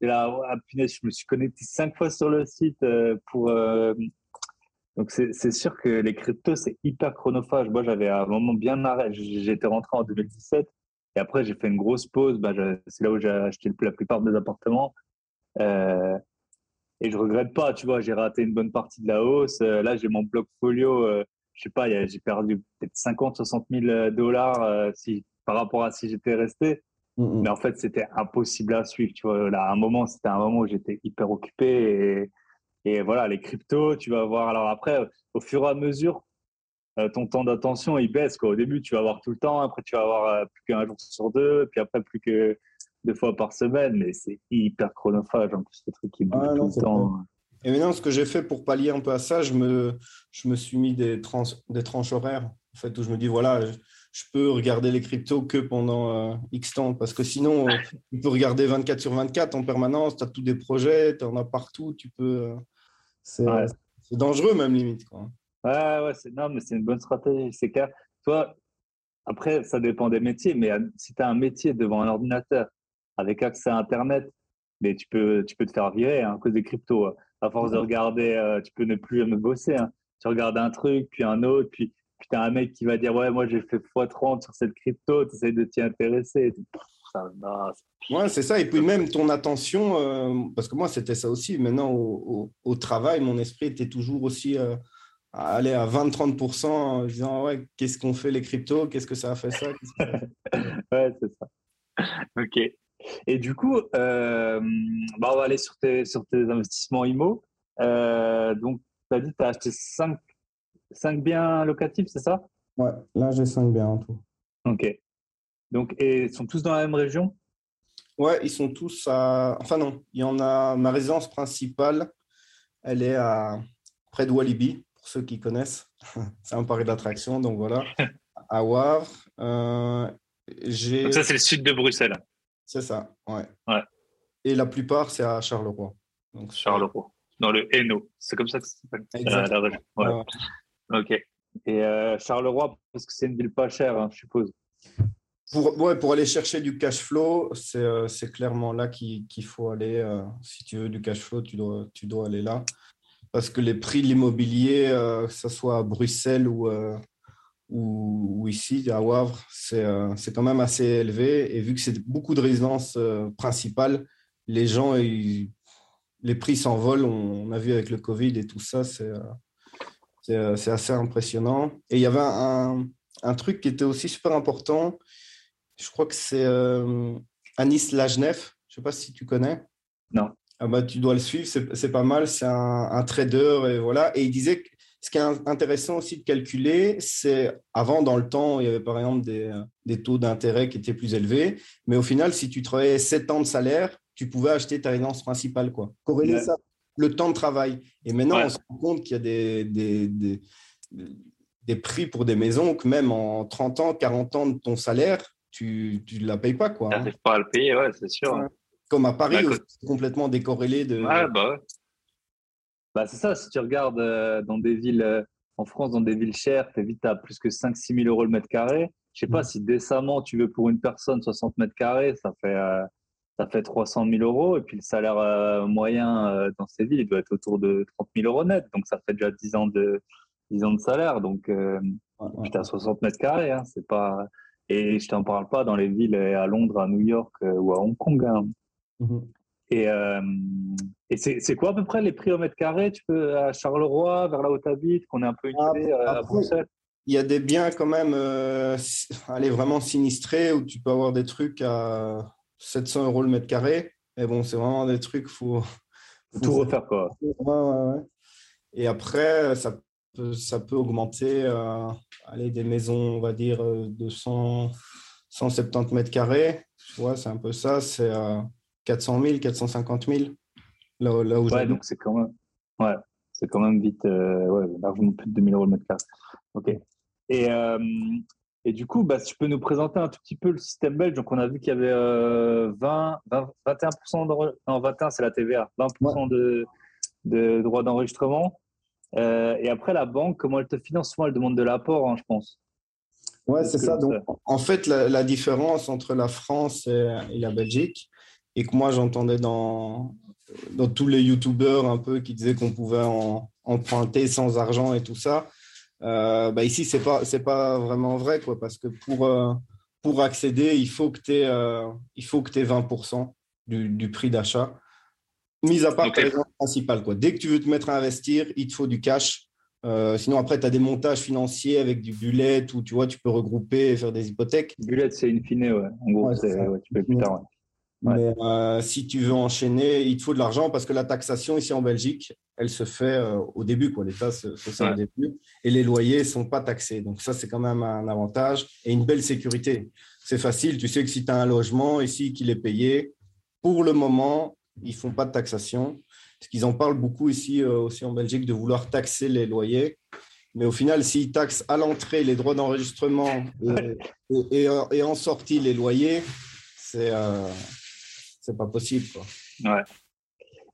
tu es là, ah, punaise, je me suis connecté cinq fois sur le site pour donc, c'est sûr que les cryptos, c'est hyper chronophage. Moi, j'avais un moment bien arrêté. J'étais rentré en 2017 et après, j'ai fait une grosse pause. Bah, c'est là où j'ai acheté la plupart de mes appartements. Euh, et je regrette pas, tu vois, j'ai raté une bonne partie de la hausse. Euh, là, j'ai mon bloc folio. Euh, je sais pas, j'ai perdu peut-être 50, 60 000 dollars euh, si, par rapport à si j'étais resté. Mm, mm. Mais en fait, c'était impossible à suivre. Tu vois, là, à un moment, c'était un moment où j'étais hyper occupé et et voilà, les cryptos, tu vas voir. Alors après, au fur et à mesure, euh, ton temps d'attention, il baisse. Quoi. Au début, tu vas avoir tout le temps. Après, tu vas avoir euh, plus qu'un jour sur deux. Puis après, plus que deux fois par semaine. Mais c'est hyper chronophage. En plus, ce truc qui bouge tout le temps. Et maintenant, ce que j'ai fait pour pallier un peu à ça, je me, je me suis mis des, trans, des tranches horaires, en fait, où je me dis, voilà, je peux regarder les cryptos que pendant euh, X temps, parce que sinon, tu peux regarder 24 sur 24 en permanence, tu as tous des projets, tu en as partout, tu peux... Euh, c'est dangereux même, limite. Quoi. Ouais, ouais, non, mais c'est une bonne stratégie. C'est clair. Toi, après, ça dépend des métiers, mais si tu as un métier devant un ordinateur avec accès à Internet, mais tu peux, tu peux te faire virer hein, à cause des cryptos. Hein. À force de regarder, euh, tu peux ne plus jamais bosser. Hein. Tu regardes un truc, puis un autre, puis, puis tu as un mec qui va dire Ouais, moi j'ai fait x30 sur cette crypto, tu essaies de t'y intéresser. Ouais, c'est ça. Et puis même ton attention, euh, parce que moi c'était ça aussi. Maintenant, au, au, travail, mon esprit était toujours aussi euh, à aller à 20-30% en disant Ouais, qu'est-ce qu'on fait les cryptos? Qu'est-ce que ça a fait ça? *laughs* Ouais, c'est ça. Ok. Et du coup, euh, bah on va aller sur tes, sur tes investissements IMO. Euh, donc, tu as dit que tu as acheté 5, 5 biens locatifs, c'est ça? Ouais, là j'ai 5 biens en tout. Ok. Donc, et ils sont tous dans la même région? Ouais, ils sont tous à. Enfin, non, il y en a. Ma résidence principale, elle est à près de Walibi, pour ceux qui connaissent. *laughs* c'est un pari d'attraction, donc voilà. *laughs* à Wavre. Euh, donc, ça, c'est le sud de Bruxelles. C'est ça, ouais. ouais. Et la plupart, c'est à Charleroi. Donc, Charleroi, dans le Hainaut. C'est comme ça que ça s'appelle. Exactement. ouais. Ok. Et euh, Charleroi, parce que c'est une ville pas chère, hein, je suppose. Pour, ouais, pour aller chercher du cash flow, c'est euh, clairement là qu'il faut aller. Euh, si tu veux du cash flow, tu dois, tu dois aller là. Parce que les prix de l'immobilier, que ce soit à Bruxelles ou, ou, ici, à Wavre, euh, c'est quand même assez élevé. Et vu que c'est beaucoup de résidences euh, principales, les gens, les prix s'envolent. On, a vu avec le Covid et tout ça, c'est euh, assez impressionnant. Et il y avait un, un, truc qui était aussi super important. Je crois que c'est Anis Lajnef. Je ne sais pas si tu connais. Non. Ah bah, tu dois le suivre, c'est pas mal. C'est un, un, trader et voilà. Et il disait que ce qui est intéressant aussi de calculer, c'est avant, dans le temps, il y avait par exemple des, taux d'intérêt qui étaient plus élevés, mais au final, si tu travaillais 7 ans de salaire, tu pouvais acheter ta résidence principale. Quoi. Corréler ça, le temps de travail. Et maintenant, on se rend compte qu'il y a des, des, des, prix pour des maisons que même en 30 ans, 40 ans de ton salaire, tu ne la payes pas. Tu n'arrives pas à le payer, ouais, c'est sûr. Comme à Paris, c'est complètement décorrélé de. Ouais, bah bah, c'est ça, si tu regardes euh, dans des villes, euh, en France, dans des villes chères, tu vite à plus que 5-6 000 euros le mètre carré. Je sais pas mmh. si décemment tu veux pour une personne 60 mètres carrés, ça fait, euh, ça fait 300 000 euros. Et puis le salaire moyen dans ces villes, il doit être autour de 30 000 euros net. Donc ça fait déjà 10 ans de, 10 ans de salaire. Donc tu as 60 mètres carrés. Hein, c'est pas... Et je t'en parle pas dans les villes à Londres, à New York ou à Hong Kong. Hein. Mmh et, euh, et c'est quoi à peu près les prix au mètre carré? Tu peux à Charleroi, vers là où tu habites, qu'on est un peu une ah, idée, à Bruxelles? Il y a des biens quand même, euh, allez, vraiment sinistrés, où tu peux avoir des trucs à 700 euros le mètre carré. Mais bon, c'est vraiment des trucs, il faut, faut, tout refaire. Quoi. Ouais, ouais, ouais. Et après, ça peut, ça peut augmenter, euh, allez, des maisons, on va dire, de 100, 170 mètres carrés. Tu vois, c'est un peu ça. C'est 400 000, 450 000. Là, là où ouais, donc c'est quand même, ouais, c'est quand même vite, euh, ouais, largement plus de 2000 euros le mètre carré. Ok. Et, euh, et du coup, bah, si tu peux nous présenter un tout petit peu le système belge. Donc, on a vu qu'il y avait 20, 21% de, non, 21, c'est la TVA, 20% de, de droits d'enregistrement. Euh, et après, la banque, comment elle te finance? Souvent, elle demande de l'apport, hein, je pense. Ouais, c'est ça. Donc, en fait, la, différence entre la France et, et la Belgique, et que moi j'entendais dans, dans tous les youtubeurs un peu qui disaient qu'on pouvait en, emprunter sans argent et tout ça. Euh, bah ici, ce n'est pas, pas vraiment vrai, quoi, parce que pour, euh, pour accéder, il faut que tu aies, euh, il faut que tu aies 20% du, du, prix d'achat, mis à part okay. ta principale. Quoi. Dès que tu veux te mettre à investir, il te faut du cash. sinon, après, tu as des montages financiers avec du bullet où tu vois, tu peux regrouper et faire des hypothèques. Bullet, c'est in fine, ouais. En gros, tu peux plus tard. Mais euh, si tu veux enchaîner, il te faut de l'argent parce que la taxation ici en Belgique, elle se fait euh, au début. L'État se fait ça au début. Et les loyers ne sont pas taxés. Donc ça, c'est quand même un avantage et une belle sécurité. C'est facile. Tu sais que si tu as un logement ici qu'il est payé, pour le moment, ils ne font pas de taxation. Parce qu'ils en parlent beaucoup ici aussi en Belgique de vouloir taxer les loyers. Mais au final, s'ils taxent à l'entrée les droits d'enregistrement et, et, en sortie les loyers, c'est c'est pas possible. Quoi. Ouais.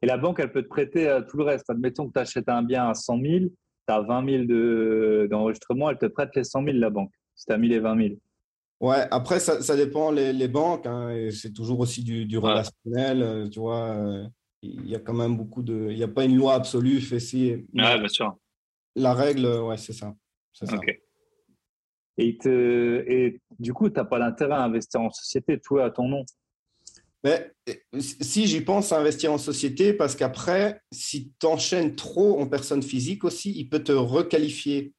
Et la banque, elle peut te prêter tout le reste. Admettons que tu achètes un bien à 100 000, tu as 20 000 d'enregistrement, elle te prête les 100 000, la banque, si tu as mis les 20 000. Ouais, après, ça, ça dépend les, les banques. Hein, c'est toujours aussi du, du relationnel. Euh, tu vois, euh, il y a quand même beaucoup de. Il n'y a pas une loi absolue. Fait si, ouais, bien sûr. La règle, ouais, c'est ça. ça. Et, te, et du coup, tu n'as pas l'intérêt à investir en société, toi, à ton nom? Mais, si j'y pense investir en société, parce qu'après, si tu enchaînes trop en personne physique aussi, il peut te requalifier.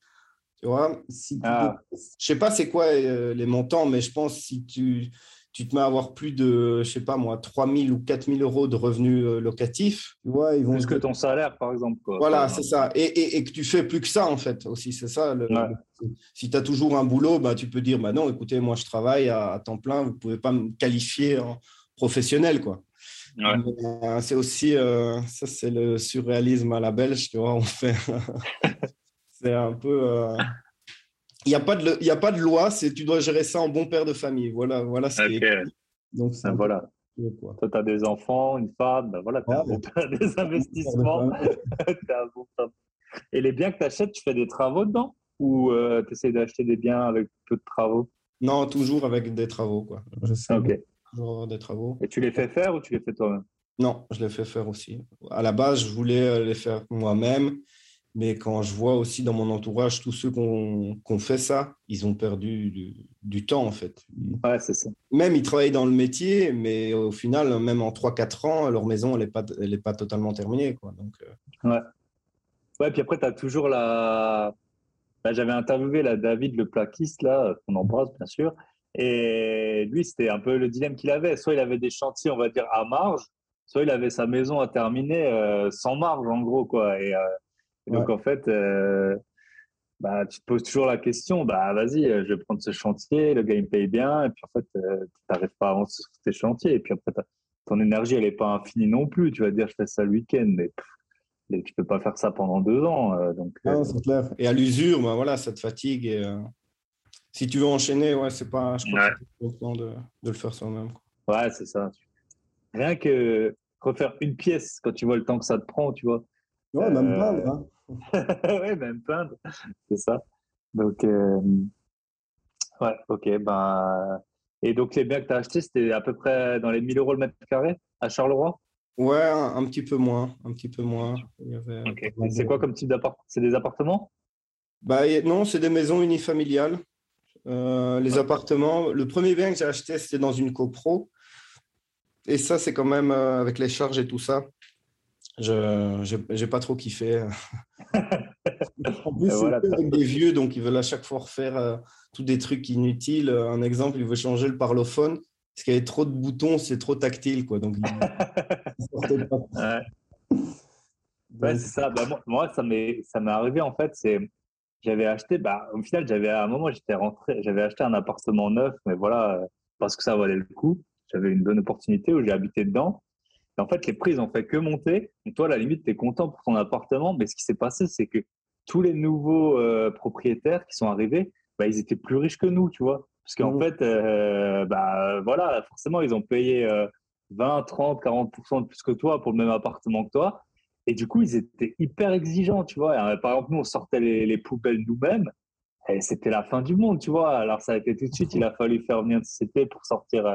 Tu vois, si ah. je sais pas c'est quoi euh, les montants, mais je pense si tu, tu te mets à avoir plus de, je sais pas moi, 3 000 ou 4 000 euros de revenus euh, locatifs, tu vois, ils vont. Plus que ton salaire, par exemple. Voilà, c'est ça. Et, et, et, que tu fais plus que ça, en fait, aussi, c'est ça. Le, si tu as toujours un boulot, bah, tu peux dire, bah non, écoutez, moi, je travaille à, temps plein, vous pouvez pas me qualifier en professionnel, quoi. Euh, c'est aussi, ça, c'est le surréalisme à la belge, tu vois, on fait. *laughs* C'est un peu. Euh, il n'y a, pas de, a pas de loi, c'est tu dois gérer ça en bon père de famille. Voilà, voilà ce Donc, ben voilà. Toi, tu as des enfants, une femme, ben voilà, tu as, des *laughs* investissements. *laughs* Et les biens que tu achètes, tu fais des travaux dedans? Ou euh, tu essaies d'acheter des biens avec peu de travaux? Non, toujours avec des travaux. Quoi. Toujours avoir des travaux. Et tu les fais faire ou tu les fais toi-même? Non, je les fais faire aussi. À la base, je voulais euh, les faire moi-même. Mais quand je vois aussi dans mon entourage tous ceux qui ont, fait ça, ils ont perdu du, temps en fait. Ouais, c'est ça. Même ils travaillent dans le métier, mais au final, même en 3-4 ans, leur maison, elle n'est pas, elle pas totalement terminée. Quoi. Donc, euh. Ouais. Ouais, puis après, tu as toujours la. Bah, j'avais interviewé la David, le plaquiste, là, qu'on embrasse bien sûr. Et lui, c'était un peu le dilemme qu'il avait. Soit il avait des chantiers, on va dire, à marge, soit il avait sa maison à terminer euh, sans marge, en gros. quoi. Et. Euh, donc, en fait, euh, bah, tu te poses toujours la question, bah, vas-y, je vais prendre ce chantier, le gars, il me paye bien, et puis en fait, tu n'arrives pas à avancer sur tes chantiers, et puis après, ton énergie, elle n'est pas infinie non plus. Tu vas dire, je fais ça le week-end, mais tu tu peux pas faire ça pendant deux ans. donc, c'est clair. Et à l'usure, bah, voilà, ça te fatigue. Et, si tu veux enchaîner, ouais, c'est pas, je crois le temps de, de, le faire soi-même. Ouais, c'est ça. Rien que refaire une pièce quand tu vois le temps que ça te prend, tu vois. Ouais, même pas. Hein. *laughs* oui, même peindre, c'est ça. Donc, euh, ouais, ok. Ben, et donc, les biens que tu as achetés, c'était à peu près dans les 1000 euros le mètre carré à Charleroi? Ouais, un, petit peu moins. Un petit peu moins. C'est quoi comme type d'appartement C'est des appartements? Bah, Non, c'est des maisons unifamiliales. Euh, les appartements, le premier bien que j'ai acheté, c'était dans une copro. Et ça, c'est quand même euh, avec les charges et tout ça. Je n'ai pas trop kiffé. *laughs* en plus, c'est avec des vieux, donc ils veulent à chaque fois refaire euh, tous des trucs inutiles. Un exemple, ils veulent changer le parlophone. Parce qu'il y avait trop de boutons, c'est trop tactile. Quoi, donc, *laughs* ouais. ouais c'est ça. Bah, moi, ça m'est arrivé en fait. C'est j'avais acheté, bah, au final, j'avais à un moment, j'étais rentré, j'avais acheté un appartement neuf, mais voilà, euh, parce que ça valait le coup. J'avais une bonne opportunité où j'ai habité dedans en fait, les prix, n'ont fait que monter. Donc, toi, à la limite, tu es content pour ton appartement. Mais ce qui s'est passé, c'est que tous les nouveaux euh, propriétaires qui sont arrivés, bah, ils étaient plus riches que nous, tu vois. Parce qu'en mmh. fait, euh, bah, voilà, forcément, ils ont payé 20, 30, 40% de plus que toi pour le même appartement que toi. Et du coup, ils étaient hyper exigeants, tu vois. Euh, par exemple, nous, on sortait les, poubelles nous-mêmes. Et c'était la fin du monde, tu vois. Alors, ça a été tout de suite, il a fallu faire venir une société pour sortir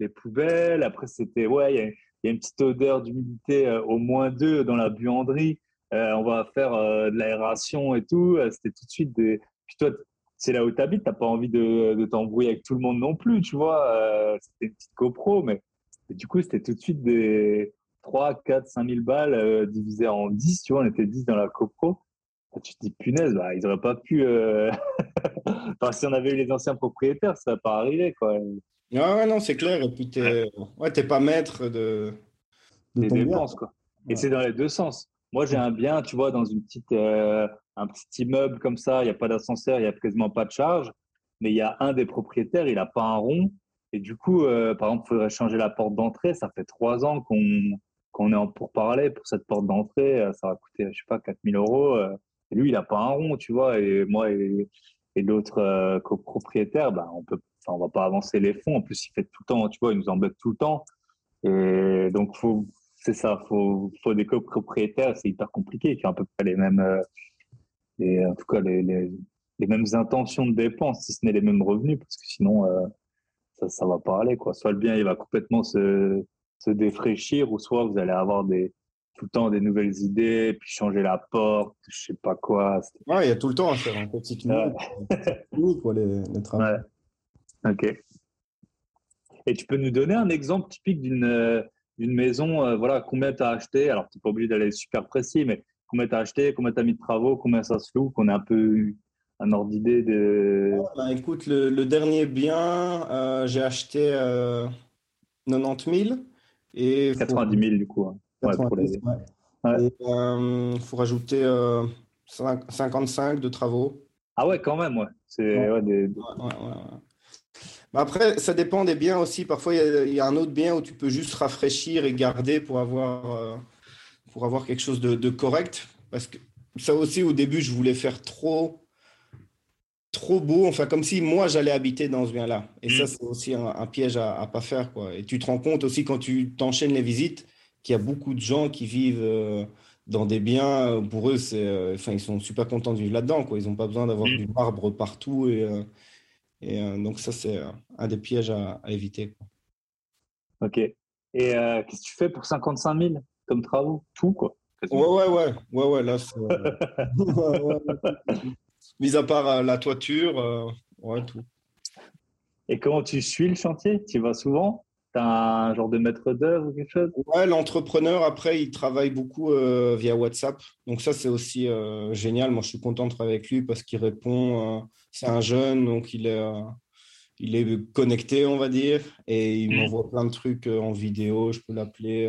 les poubelles. Après, c'était, ouais, il y a une petite odeur d'humidité euh, au moins 2 dans la buanderie. Euh, on va faire euh, de l'aération et tout. C'était tout de suite des. Puis toi, c'est là où tu habites, tu n'as pas envie de, t'embrouiller avec tout le monde non plus, tu vois. c'était une petite copro, mais du coup, c'était tout de suite des 3, 4, 5 000 balles divisées en 10, tu vois. On était 10 dans la copro. Tu te dis, punaise, bah, ils n'auraient pas pu. *laughs* enfin, si on avait eu les anciens propriétaires, ça n'aurait pas arrivé, quoi. Ah non, c'est clair. Et puis, tu n'es ouais, pas maître de, des dépenses. Quoi. Et c'est dans les deux sens. Moi, j'ai un bien, tu vois, dans une petite, euh, un petit immeuble comme ça, il n'y a pas d'ascenseur, il n'y a quasiment pas de charge, mais il y a un des propriétaires, il n'a pas un rond. Et du coup, euh, par exemple, il faudrait changer la porte d'entrée. Ça fait trois ans qu'on quand on est en pourparler pour cette porte d'entrée, ça va coûter, je sais pas, 4000 euros. Et lui, il n'a pas un rond, tu vois. Et moi et, l'autre copropriétaire, ben, on peut, va pas avancer les fonds. En plus, il fait tout le temps, tu vois, il nous embête tout le temps. Et donc, c'est ça, faut, faut des copropriétaires, c'est hyper compliqué, qui ont à peu près les mêmes, et en tout cas les, mêmes intentions de dépenses, si ce n'est les mêmes revenus, parce que sinon, ça, ça va pas aller, quoi. Soit le bien, il va complètement se, se défraîchir, ou soit vous allez avoir des, tout le temps des nouvelles idées, puis changer la porte, je sais pas quoi. Ouais, il y a tout le temps à faire. Fait, c'est fini, quoi, les, les travaux. Ouais. Ok. Et tu peux nous donner un exemple typique d'une euh, d'une maison, euh, voilà, combien tu as acheté? Alors, tu n'es pas obligé d'aller super précis, mais combien tu as acheté, combien tu as mis de travaux, combien ça se loue, qu'on ait un peu un ordre d'idée de. bah, écoute, le, le, dernier bien, euh, j'ai acheté 90 000. Et 90 000 du coup. Hein. Il euh, faut rajouter 55 euh, de travaux. Ah ouais, quand même, ouais. C'est bah, après, ça dépend des biens aussi. Parfois, il y, a un autre bien où tu peux juste rafraîchir et garder pour avoir, euh, pour avoir quelque chose de, correct. Parce que ça aussi, au début, je voulais faire trop trop beau, enfin comme si moi j'allais habiter dans ce bien-là. Et ça, mm. c'est aussi un, piège à ne pas faire. Quoi. Et tu te rends compte aussi quand tu t'enchaînes les visites, qu'il y a beaucoup de gens qui vivent euh, dans des biens. Euh, pour eux, c'est, euh, enfin, ils sont super contents de vivre là-dedans. Quoi. Ils n'ont pas besoin d'avoir mm. du marbre partout. Et, et donc, ça, c'est un des pièges à, éviter. Ok. Et qu'est-ce que tu fais pour 55 000 comme travaux? Tout, quoi. Ouais, ouais, ouais. ouais, ouais là, *laughs* *laughs* Mis à part la toiture, ouais, tout. Et comment tu suis le chantier? Tu vas souvent? Un genre de maître d'œuvre ou quelque chose? Ouais, l'entrepreneur, après, il travaille beaucoup euh, via WhatsApp. Donc ça, c'est aussi euh, génial. Moi, je suis content de travailler avec lui parce qu'il répond. Euh, c'est un jeune, donc il est, il est connecté, on va dire. Et il mm. m'envoie plein de trucs en vidéo. Je peux l'appeler.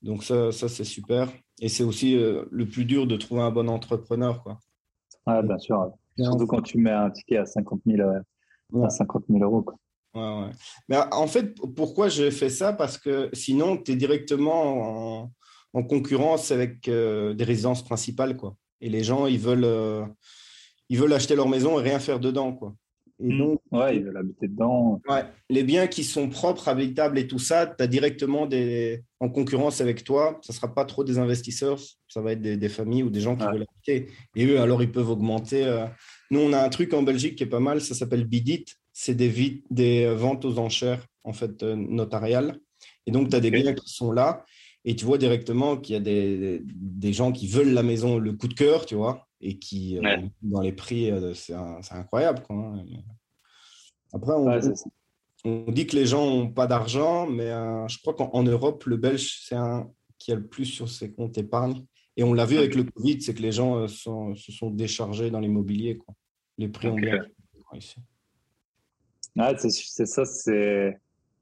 donc ça, ça c'est super. Et c'est aussi le plus dur de trouver un bon entrepreneur. Quoi. Ouais, bien sûr. Surtout quand tu mets un ticket à 50 000, à 50 000 euros. Quoi. Ouais, Mais en fait, pourquoi je fais ça? Parce que sinon, tu es directement en, concurrence avec euh, des résidences principales. Quoi. Et les gens, ils veulent, euh, ils veulent acheter leur maison et rien faire dedans. Quoi. Et mmh. donc, ouais, ils veulent habiter dedans. Ouais, les biens qui sont propres, habitables et tout ça, tu as directement des, en concurrence avec toi. Ça ne sera pas trop des investisseurs, ça va être des, familles ou des gens qui veulent habiter. Et eux, alors, ils peuvent augmenter. Euh. Nous, on a un truc en Belgique qui est pas mal, ça s'appelle Bidit c'est des, des, ventes aux enchères en fait euh, notariales. Et donc, tu as des biens qui sont là et tu vois directement qu'il y a des, des, gens qui veulent la maison, le coup de cœur, tu vois, et qui, euh, dans les prix, euh, c'est incroyable. Quoi, hein. Après, on, dit que les gens n'ont pas d'argent, mais je crois qu'en Europe, le Belge, c'est un qui a le plus sur ses comptes épargne. Et on l'a vu avec le Covid, c'est que les gens se sont déchargés dans l'immobilier. Les prix ont bien ici. Ah, c'est ça, c'est.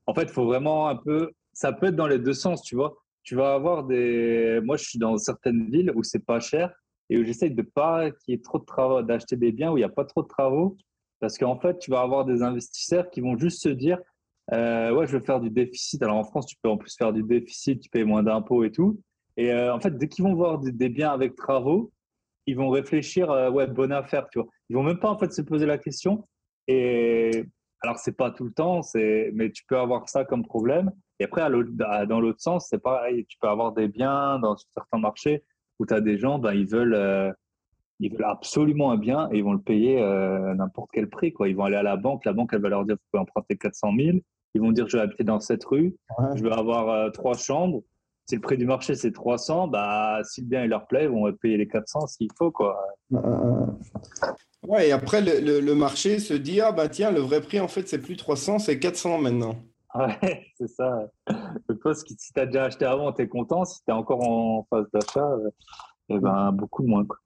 En fait, il faut vraiment un peu. Ça peut être dans les deux sens, tu vois. Tu vas avoir des. Moi, je suis dans certaines villes où c'est pas cher et où j'essaye de pas qu'il y ait trop de travaux, d'acheter des biens où il n'y a pas trop de travaux. Parce qu'en fait, tu vas avoir des investisseurs qui vont juste se dire euh, Ouais, je veux faire du déficit. Alors en France, tu peux en plus faire du déficit, tu payes moins d'impôts et tout. Et euh, en fait, dès qu'ils vont voir des, biens avec travaux, ils vont réfléchir euh, Ouais, bonne affaire, tu vois. Ils vont même pas en fait se poser la question. Et alors, c'est pas tout le temps, mais tu peux avoir ça comme problème. Et après, dans l'autre sens, c'est pareil. Tu peux avoir des biens dans certains marchés où tu as des gens, ben, ils, veulent, euh, ils veulent absolument un bien et ils vont le payer euh, n'importe quel prix. Quoi. Ils vont aller à la banque. La banque, elle va leur dire, vous pouvez emprunter 400 000. Ils vont dire, je vais habiter dans cette rue. Je vais avoir euh, trois chambres. Si le prix du marché, c'est 300, bah, si le bien il leur plaît, ils vont payer les 400 s'il faut. Quoi. Ouais, et après, le, le, marché se dit Ah, bah tiens, le vrai prix, en fait, c'est plus 300, c'est 400 maintenant. Ouais, *laughs* c'est ça. Si tu as déjà acheté avant, tu es content. Si tu es encore en phase d'achat, eh ben, beaucoup moins. Quoi.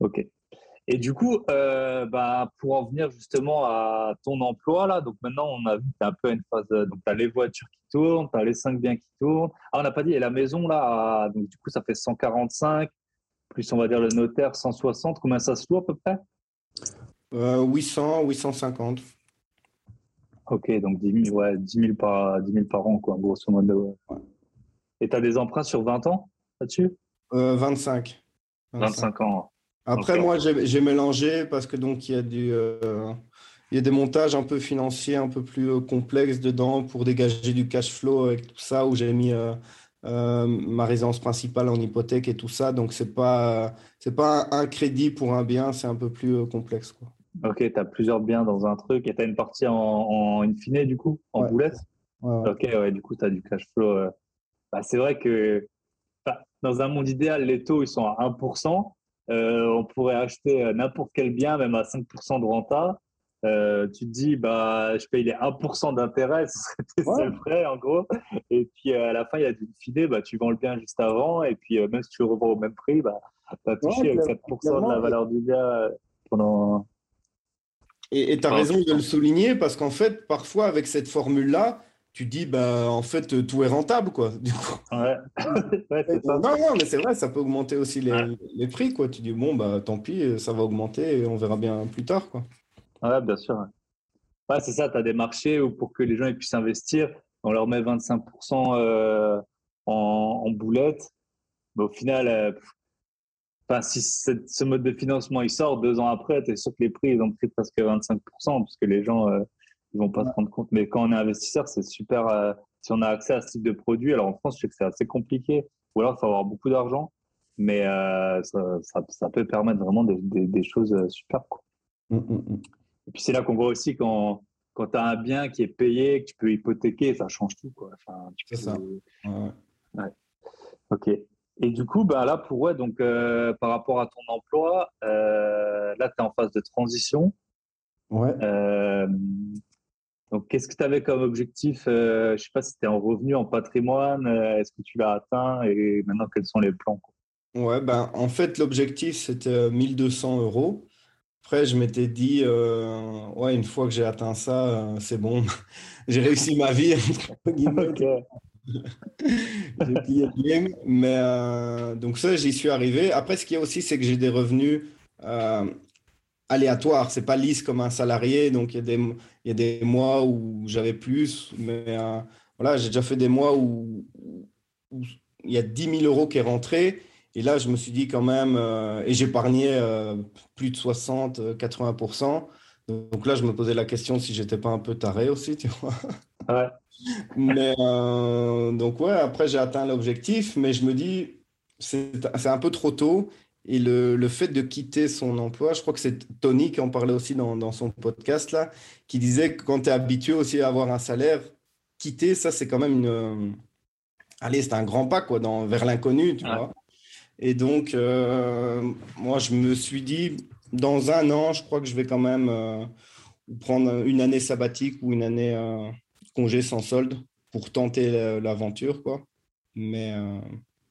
Ok. Et du coup, euh, bah, pour en venir justement à ton emploi, là, donc maintenant, on a vu que un peu une phase. Donc, tu as les voitures qui tournent, tu as les cinq biens qui tournent. Ah, on n'a pas dit, et la maison, là, donc du coup, ça fait 145, plus on va dire le notaire, 160. Combien ça se loue à peu près? 800, euh, 850. Ok, donc 10 000, ouais, 10 000, par, 10 000 par an, quoi, grosso modo. Et tu as des emprunts sur 20 ans là-dessus? 25. 25. ans. Après, moi, j'ai mélangé parce que donc il y a du. il y a des montages un peu financiers, un peu plus complexes dedans pour dégager du cash flow avec tout ça, où j'ai mis euh, ma résidence principale en hypothèque et tout ça. Donc, ce n'est pas, c'est pas un, crédit pour un bien, c'est un peu plus euh, complexe. Quoi. Ok, tu as plusieurs biens dans un truc et tu as une partie en, en in fine, du coup, en boulette Ok, ouais, du coup, tu as du cash flow. Euh. Bah, c'est vrai que dans un monde idéal, les taux ils sont à 1%. on pourrait acheter n'importe quel bien, même à 5% de renta. Euh, tu te dis, bah, je paye les 1% d'intérêt, *laughs* ce serait tes frais en gros. Et puis euh, à la fin, il y a du filet, bah, tu vends le bien juste avant. Et puis euh, même si tu le revends au même prix, bah, tu as touché avec 7% de la valeur du bien pendant. Et tu as raison de le souligner parce qu'en fait, parfois avec cette formule-là, tu dis, bah, en fait, tout est rentable, quoi. Du coup. Ouais. *laughs* ouais ça. Non, non, mais c'est vrai, ça peut augmenter aussi les, les, prix, quoi. Tu dis, bon, bah, tant pis, ça va augmenter et on verra bien plus tard, quoi. Ouais, bien sûr. Ouais, c'est ça, tu as des marchés où pour que les gens ils puissent investir, on leur met 25% euh, en, en boulettes. Mais au final, euh, si ce mode de financement il sort deux ans après, tu es sûr que les prix ils ont pris presque 25% parce que les gens euh, ils vont pas se rendre compte. Mais quand on est investisseur, c'est super. Euh, si on a accès à ce type de produit, alors en France, je sais que c'est assez compliqué, ou alors il faut avoir beaucoup d'argent, mais ça, ça, ça, peut permettre vraiment des, des, choses super. Quoi. Mmh, mmh, mmh. Et puis c'est là qu'on voit aussi quand, quand tu as un bien qui est payé, que tu peux hypothéquer, ça change tout. Quoi. Enfin, c'est ça. Ouais. Ok. Et du coup, bah, là, pour ouais, donc, euh, par rapport à ton emploi, euh, là, tu es en phase de transition. Ouais. Euh, donc, qu'est-ce que tu avais comme objectif Je ne sais pas si c'était en revenu, en patrimoine. Est-ce que tu l'as atteint Et maintenant, quels sont les plans Ouais, ben, en fait, l'objectif, c'était 1200 euros. Après, je m'étais dit, ouais, une fois que j'ai atteint ça, c'est bon, *laughs* j'ai réussi ma vie. *laughs* j'ai plié le game. Mais euh, donc ça, j'y suis arrivé. Après, ce qu'il y a aussi, c'est que j'ai des revenus aléatoires. C'est pas lisse comme un salarié. Donc, il y a des, mois où j'avais plus. Mais voilà, j'ai déjà fait des mois où, où il y a 10 000 euros qui est rentré. Et là, je me suis dit quand même, euh, et j'épargnais euh, plus de 60, 80%. Euh, donc là, je me posais la question si j'étais pas un peu taré aussi, tu vois. Ouais. Mais donc ouais, après j'ai atteint l'objectif, mais je me dis, c'est un peu trop tôt. Et le, le, fait de quitter son emploi, je crois que c'est Tony qui en parlait aussi dans, dans son podcast là, qui disait que quand tu es habitué aussi à avoir un salaire, quitter, ça c'est quand même une... Allez, c'est un grand pas quoi, dans, vers l'inconnu, tu vois. Et donc, euh, moi, je me suis dit, dans un an, je crois que je vais quand même euh, prendre une année sabbatique ou une année euh, congé sans solde pour tenter l'aventure, quoi. Mais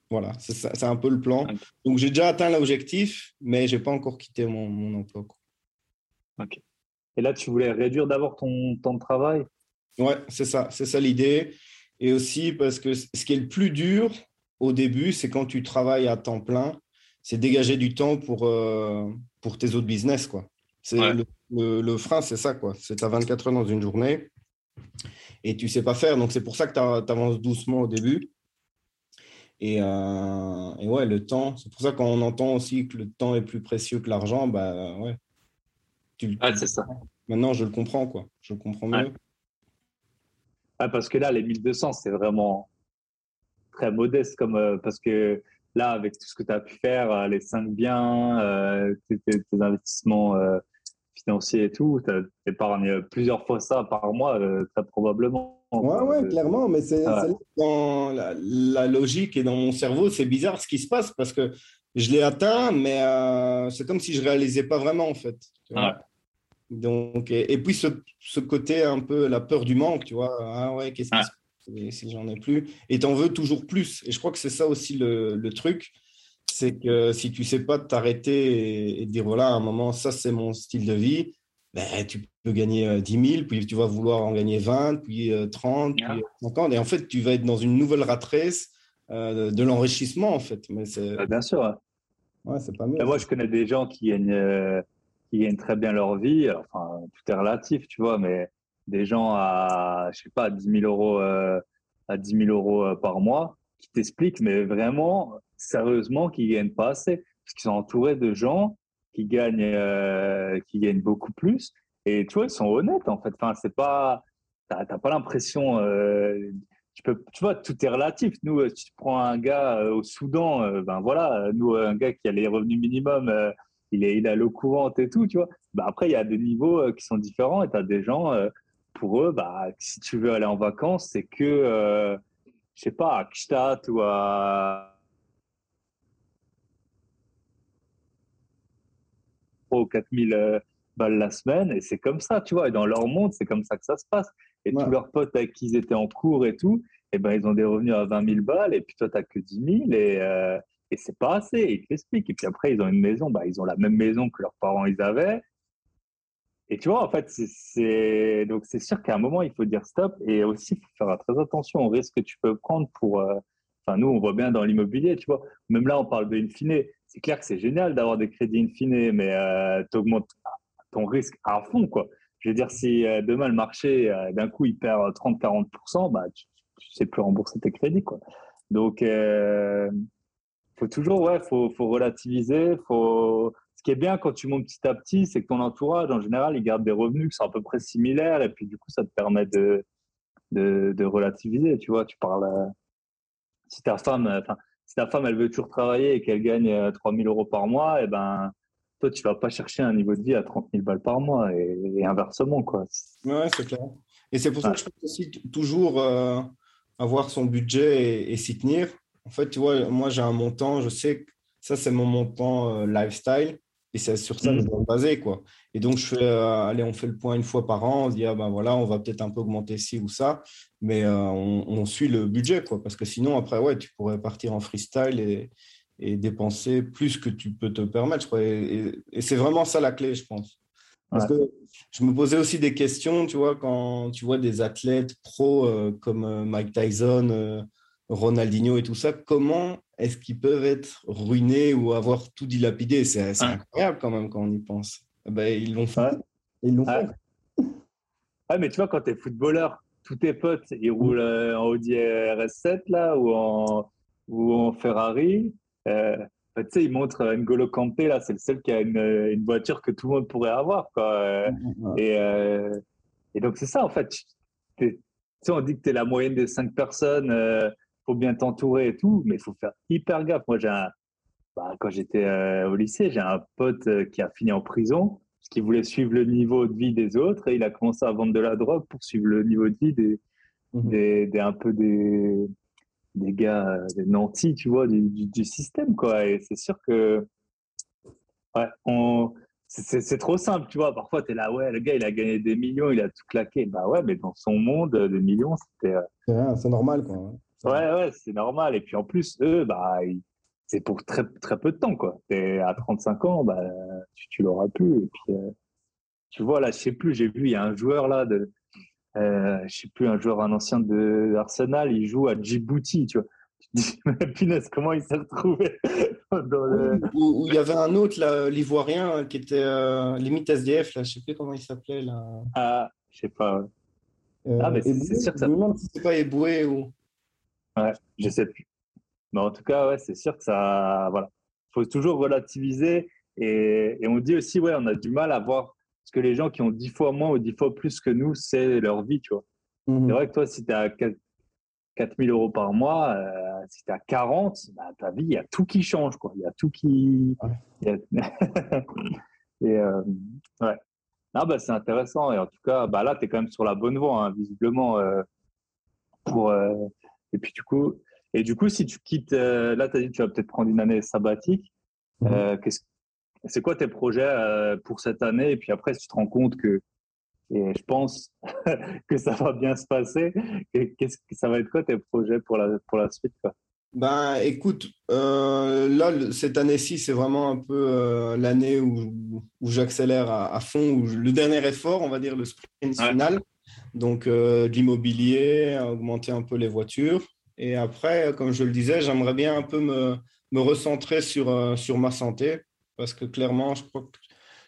voilà, c'est un peu le plan. Donc, j'ai déjà atteint l'objectif, mais je n'ai pas encore quitté mon, mon emploi. Quoi. Ok. Et là, tu voulais réduire d'abord ton temps de travail? Ouais, c'est ça, c'est ça l'idée. Et aussi parce que ce qui est le plus dur, au début, c'est quand tu travailles à temps plein, c'est dégager du temps pour, euh, pour tes autres business. Quoi. C'est le, le, frein, c'est ça. quoi. C'est à 24 heures dans une journée et tu sais pas faire. Donc, c'est pour ça que tu avances doucement au début. Et, euh, et, ouais, le temps, c'est pour ça qu'on entend aussi que le temps est plus précieux que l'argent, bah ouais. Tu, c'est ça. Maintenant, je le comprends, quoi. Je le comprends mieux. parce que là, les 1200, c'est vraiment très modeste comme euh, parce que là, avec tout ce que tu as pu faire, euh, les cinq biens, euh, tes, investissements et tout, tu épargnes plusieurs fois ça par mois, très probablement. Ouais, ouais, clairement, mais c'est dans la, logique et dans mon cerveau, c'est bizarre ce qui se passe parce que je l'ai atteint, mais c'est comme si je réalisais pas vraiment en fait. Donc, et, puis ce, ce, côté un peu la peur du manque, tu vois. Ah ouais, qu'est-ce qui se si j'en ai plus. Et t'en veux toujours plus. Et je crois que c'est ça aussi le, le truc. C'est que si tu sais pas t'arrêter et, dire voilà, à un moment, ça c'est mon style de vie, ben, tu peux gagner 10 euh, 000, puis tu vas vouloir en gagner 20, puis 30, euh, puis 50. Et en fait, tu vas être dans une nouvelle rat euh, de l'enrichissement, en fait. Mais c'est... Bah, bien sûr. Ouais, c'est pas mieux. Ben, moi, je connais des gens qui gagnent, qui gagnent très bien leur vie. Enfin, tout est relatif, tu vois, mais des gens à, je sais pas, 10 000 euros, euh, à 10 000 euros euh, par mois. qui t'expliquent, mais vraiment, sérieusement, qu'ils gagnent pas assez. Parce qu'ils sont entourés de gens qui gagnent, euh, qui gagnent beaucoup plus. Et tu vois, ils sont honnêtes, en fait. Enfin, c'est pas, t'as pas l'impression, euh, tu peux, tu vois, tout est relatif. Nous, si tu prends un gars au Soudan, ben voilà, nous, un gars qui a les revenus minimum, il, est, il a l'eau courante et tout, tu vois. Ben après, il y a des niveaux qui sont différents et tu as des gens, pour eux, bah, si tu veux aller en vacances, c'est que, euh, je sais pas, à Kstatt ou à. Ou 4000 euh, balles la semaine, et c'est comme ça, tu vois. Et dans leur monde, c'est comme ça que ça se passe. Et tous leurs potes avec qui ils étaient en cours et tout, et eh ben, ils ont des revenus à 20 000 balles, et puis toi, tu n'as que 10 000, et, euh, et c'est pas assez. Ils t'expliquent. Et puis après, ils ont une maison, bah, ils ont la même maison que leurs parents ils avaient. Et tu vois, en fait, c'est donc c'est sûr qu'à un moment, il faut dire stop et aussi il faut faire très attention au risque que tu peux prendre pour. Euh, nous, on voit bien dans l'immobilier, tu vois. Même là, on parle de in C'est clair que c'est génial d'avoir des crédits in mais euh, tu augmentes ton risque à fond, quoi. Je veux dire, si euh, demain le marché, d'un coup, il perd 30-40%, bah, tu ne sais plus rembourser tes crédits, quoi. Donc, faut toujours, ouais, faut, faut relativiser, faut ce qui est bien quand tu montes petit à petit, c'est que ton entourage, en général, il garde des revenus qui sont à peu près similaires. Et puis, du coup, ça te permet de, de, relativiser. Tu vois, tu parles. Euh, si ta femme, enfin, si ta femme, elle veut toujours travailler et qu'elle gagne 3000 euh, euros par mois, et eh ben, toi, tu vas pas chercher un niveau de vie à 30 000 balles par mois et, inversement, quoi. Ouais, c'est clair. Et c'est pour ça que je pense aussi toujours euh, avoir son budget et, et s'y tenir. En fait, tu vois, moi, j'ai un montant, je sais que ça, c'est mon montant lifestyle. Et c'est sur ça que je mm. dois me baser, quoi. Et donc, je fais, euh, allez, on fait le point une fois par an, on se dit, ah ben voilà, on va peut-être un peu augmenter ci ou ça, mais euh, on, suit le budget, quoi. Parce que sinon, après, ouais, tu pourrais partir en freestyle et, et dépenser plus que tu peux te permettre, Et, c'est vraiment ça la clé, je pense. Parce que je me posais aussi des questions, tu vois, quand tu vois des athlètes pros euh, comme Mike Tyson, Ronaldinho et tout ça, comment est-ce qu'ils peuvent être ruinés ou avoir tout dilapidé? C'est incroyable quand même quand on y pense. Eh ben, ils l'ont fait. Ils l'ont fait. Ouais, mais tu vois, quand tu es footballeur, tous tes potes, ils roulent euh, en Audi RS7 là, ou, en, ou en Ferrari. Euh, bah, tu sais, ils montrent N'Golo Kanté, là, c'est le seul qui a une, une, voiture que tout le monde pourrait avoir. Quoi. Et, euh, et donc, c'est ça, en fait. Tu sais, on dit que tu es la moyenne des cinq personnes faut bien t'entourer et tout, mais il faut faire hyper gaffe. Moi, j'ai un, bah, quand j'étais euh, au lycée, j'ai un pote euh, qui a fini en prison parce qu'il voulait suivre le niveau de vie des autres et il a commencé à vendre de la drogue pour suivre le niveau de vie des, mhm. des, un peu des, des gars, des nantis, tu vois, du, du, système, quoi. Et c'est sûr que, ouais, on, c'est trop simple, tu vois. Parfois, tu es là, ouais, le gars, il a gagné des millions, il a tout claqué. Bah ouais, mais dans son monde, des millions, c'était. Euh, c'est normal, quoi. Ouais, ouais, c'est normal. Et puis en plus, eux, bah, c'est pour très, très peu de temps, quoi. Es à 35 ans, bah, tu, tu l'auras plus. Et puis, euh, tu vois, là, je sais plus, j'ai vu, il y a un joueur là, de, euh, je sais plus, un joueur, un ancien de Arsenal, il joue à Djibouti, tu vois. *laughs* Punaise, comment il s'est retrouvé *laughs* dans le... Où, il y avait un autre, là, l'ivoirien, qui était euh, limite SDF, là, je sais plus comment il s'appelait, là. Ah, je sais pas. Euh, ah, mais c'est sûr que ça. Je me demande si c'est pas Eboué ou. Ouais, je sais plus. Mais en tout cas, ouais, c'est sûr que ça, voilà, faut toujours relativiser et, et, on dit aussi, ouais, on a du mal à voir ce que les gens qui ont dix fois moins ou dix fois plus que nous, c'est leur vie, tu vois. Mhm. C'est vrai que toi, si tu es à 4, 000 euros par mois, euh, si tu es à 40, bah, ta vie, il y a tout qui change, quoi. Il y a tout qui. *laughs* et euh, ouais. Ah, bah, c'est intéressant. Et en tout cas, bah, là, tu es quand même sur la bonne voie, hein, visiblement, euh, pour, et puis du coup, et du coup, si tu quittes, euh, là, tu as dit que tu vas peut-être prendre une année sabbatique. Mhm. Euh, c'est quoi tes projets euh, pour cette année? Et puis après, si tu te rends compte que, et je pense *laughs* que ça va bien se passer, qu'est-ce que ça va être quoi tes projets pour la, pour la suite quoi? Ben, écoute, là, cette année-ci, c'est vraiment un peu l'année où, où j'accélère à, fond, où le dernier effort, on va dire le sprint final. Donc, euh, de l'immobilier, augmenter un peu les voitures. Et après, comme je le disais, j'aimerais bien un peu me, me recentrer sur, euh, sur ma santé parce que clairement, je crois que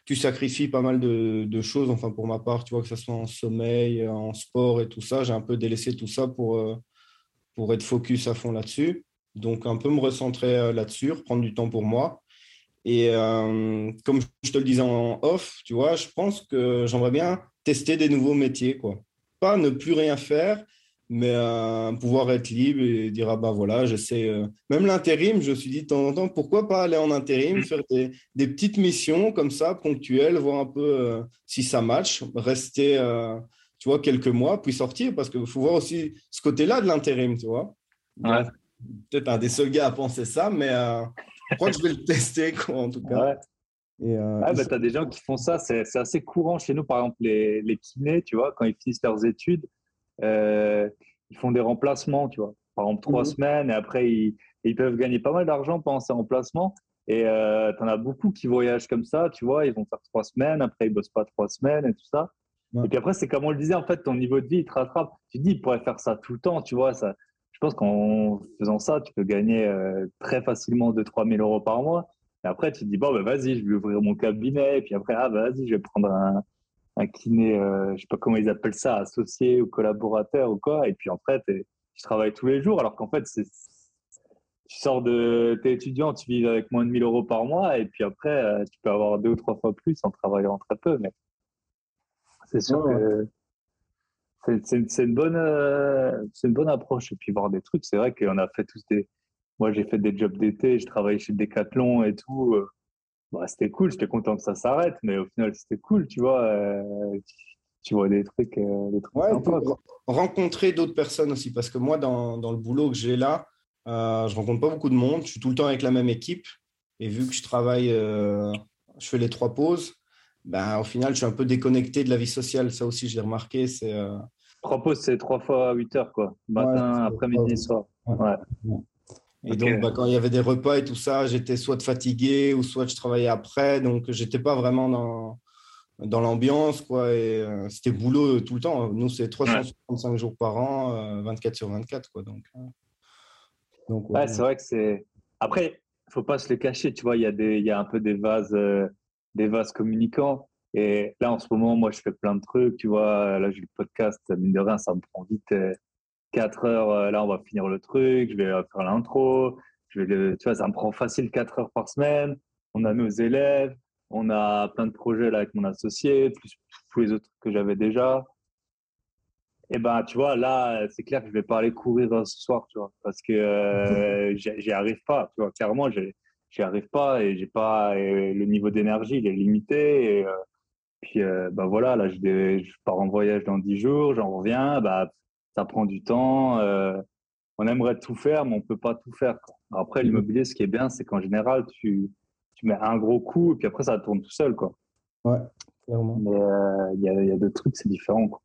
tu sacrifies pas mal de, de, choses. Enfin, pour ma part, tu vois, que ce soit en sommeil, en sport et tout ça, j'ai un peu délaissé tout ça pour, euh, pour être focus à fond là-dessus. Donc, un peu me recentrer là-dessus, prendre du temps pour moi. Et comme je te le disais en off, tu vois, je pense que j'aimerais bien tester des nouveaux métiers, quoi. Pas ne plus rien faire, mais euh, pouvoir être libre et dire ah bah voilà j'essaie euh, même l'intérim je me suis dit de temps en temps pourquoi pas aller en intérim mm. faire des, des petites missions comme ça ponctuelles voir un peu euh, si ça match rester tu vois quelques mois puis sortir parce qu'il faut voir aussi ce côté là de l'intérim tu vois ouais. peut-être un des seuls gars à penser ça mais je crois que je vais le *laughs* tester quoi, en tout cas ouais. Et ah, bah, tu as des gens qui font ça, c'est assez courant chez nous, par exemple les, les kinés, tu vois, quand ils finissent leurs études, euh, ils font des remplacements, tu vois. Par exemple, trois mhm. semaines et après, ils, ils, peuvent gagner pas mal d'argent pendant ces remplacements. Et euh, tu en as beaucoup qui voyagent comme ça, tu vois. Ils vont faire trois semaines, après, ils bossent pas trois semaines et tout ça. Et puis après, c'est comme on le disait, en fait, ton niveau de vie, il te rattrape. Tu te dis, il pourrait faire ça tout le temps, tu vois. Ça, je pense qu'en faisant ça, tu peux gagner euh, très facilement 2-3 000 euros par mois. Et après, tu te dis, bon, ben, vas-y, je vais ouvrir mon cabinet. Et puis après, ah, bah, vas-y, je vais prendre un, un kiné, euh, je sais pas comment ils appellent ça, associé ou collaborateur ou quoi. Et puis en fait, tu travailles tous les jours, alors qu'en fait, c'est tu sors de tes étudiant, tu vis avec moins de 1000 euros par mois, et puis après, euh, tu peux avoir deux ou trois fois plus en travaillant très peu. Mais c'est sûr que c'est une bonne, euh, c'est une bonne approche. Et puis voir des trucs, c'est vrai qu'on a fait tous des. Moi, j'ai fait des jobs d'été, je travaillais chez Decathlon et tout. Bah, c'était cool, j'étais content que ça s'arrête, mais au final, c'était cool, tu vois. Euh, tu, vois des trucs, euh, des trucs ouais, rencontrer d'autres personnes aussi, parce que moi, dans, dans le boulot que j'ai là, euh, je rencontre pas beaucoup de monde. Je suis tout le temps avec la même équipe. Et vu que je travaille, euh, je fais les trois pauses, ben, au final, je suis un peu déconnecté de la vie sociale. Ça aussi, j'ai remarqué. C'est, Trois pauses, c'est trois fois huit heures, quoi. Matin, après-midi, soir. Ouais. Et donc, bah, quand il y avait des repas et tout ça, j'étais soit fatigué ou soit je travaillais après. Donc, j'étais pas vraiment dans, dans l'ambiance. quoi. Et euh, c'était boulot tout le temps. Nous, c'est 365 jours par an, 24 euh, sur 24. Quoi. Donc, euh, donc ouais, c'est vrai que c'est. Après, il faut pas se le cacher. Tu vois, il y, a des, y a un peu des vases, des vases communicants. Et là, en ce moment, moi, je fais plein de trucs. Tu vois, là, j'ai le podcast. Mine de rien, ça me prend vite 4 heures, euh, là, on va finir le truc, je vais euh, faire l'intro. Vais tu vois, ça me prend facile 4 heures par semaine. On a nos élèves, on a plein de projets là avec mon associé, plus tous les autres que j'avais déjà. Et ben, tu vois, là, c'est clair que je vais pas aller courir euh, ce soir, tu vois, parce que j'y arrive pas, tu vois, clairement, j'y arrive pas et j'ai pas le niveau d'énergie, il est limité. Et, puis, ben voilà, là, je, je, pars en voyage dans 10 jours, j'en reviens, bah, ça prend du temps. Euh, on aimerait tout faire, mais on peut pas tout faire. Après, l'immobilier, ce qui est bien, c'est qu'en général, tu, tu mets un gros coup et puis après, ça tourne tout seul. Quoi. Ouais, clairement. Mais euh, il y, a, y, a deux trucs, c'est différent. Quoi.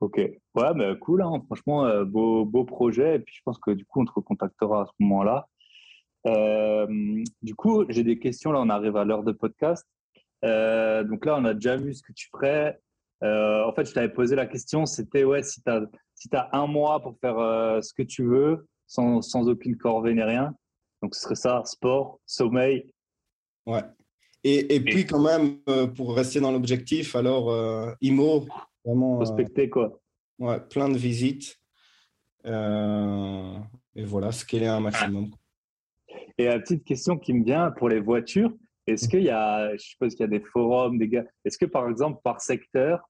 Ok. Ouais, mais cool. Hein. Franchement, euh, beau, beau projet. Et puis, je pense que du coup, on te recontactera à ce moment-là. du coup, j'ai des questions. Là, on arrive à l'heure de podcast. donc là, on a déjà vu ce que tu ferais. Euh, en fait, je t'avais posé la question, c'était ouais, si tu as, si as un mois pour faire euh, ce que tu veux, sans, sans, aucune corvée ni rien, donc ce serait ça, sport, sommeil. Ouais. Et, et puis quand même, euh, pour rester dans l'objectif, alors IMO, vraiment... Prospecter quoi. Ouais, plein de visites. et voilà, scaler un maximum. Et la petite question qui me vient pour les voitures, est-ce qu'il y a, je suppose qu'il y a des forums, des gars, est-ce que par exemple par secteur,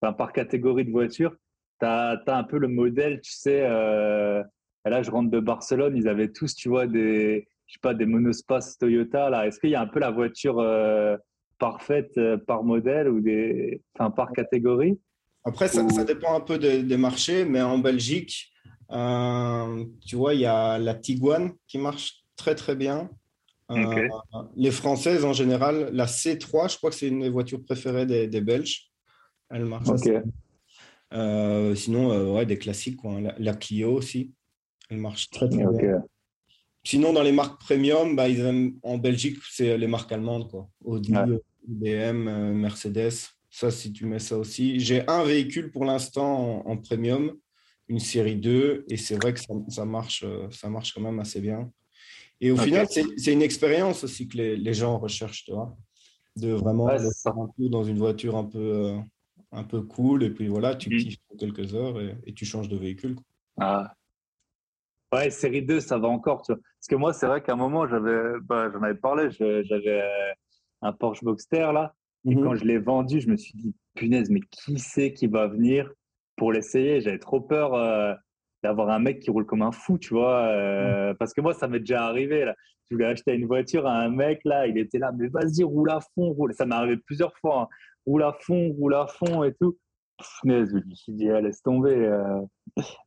par catégorie de voiture, tu as, un peu le modèle, tu sais, euh, là je rentre de Barcelone, ils avaient tous, tu vois, des, je sais pas, des monospaces Toyota, là. Est-ce qu'il y a un peu la voiture euh, parfaite euh, par modèle ou des, enfin, par catégorie? Après, ça, dépend un peu des, marchés, mais en Belgique, tu vois, il y a la Tiguan qui marche très très bien. Les Françaises en général, la C3, je crois que c'est une des voitures préférées des Belges. Elle marche. Euh, sinon, euh, ouais, des classiques, quoi. La, Clio aussi. Elle marche très, très bien. Sinon, dans les marques premium, bah, ils en Belgique, c'est les marques allemandes, quoi. Audi, BM, euh, Mercedes. Ça, si tu mets ça aussi. J'ai un véhicule pour l'instant en, premium, une série 2, et c'est vrai que ça, marche, ça marche quand même assez bien. Et au final, c'est une expérience aussi que les, les, gens recherchent, tu vois, de vraiment ouais, faire un tour dans une voiture un peu, un peu cool, et puis voilà, tu mmh. kiffes pour quelques heures et, tu changes de véhicule. Ah, Ouais, série 2, ça va encore. Tu vois. Parce que moi, c'est vrai qu'à un moment, j'avais, bah, j'en avais parlé, j'avais euh, un Porsche Boxster là. Et mhm. quand je l'ai vendu, je me suis dit, punaise, mais qui c'est qui va venir pour l'essayer? J'avais trop peur euh, d'avoir un mec qui roule comme un fou, tu vois. Euh, parce que moi, ça m'est déjà arrivé. Là. Je voulais acheter une voiture à un mec, là, il était là, mais vas-y, roule à fond, roule. Ça m'est arrivé plusieurs fois. Hein. Roule à fond, roule à fond et tout. Punaise, je me suis dit, ah, laisse tomber. Euh.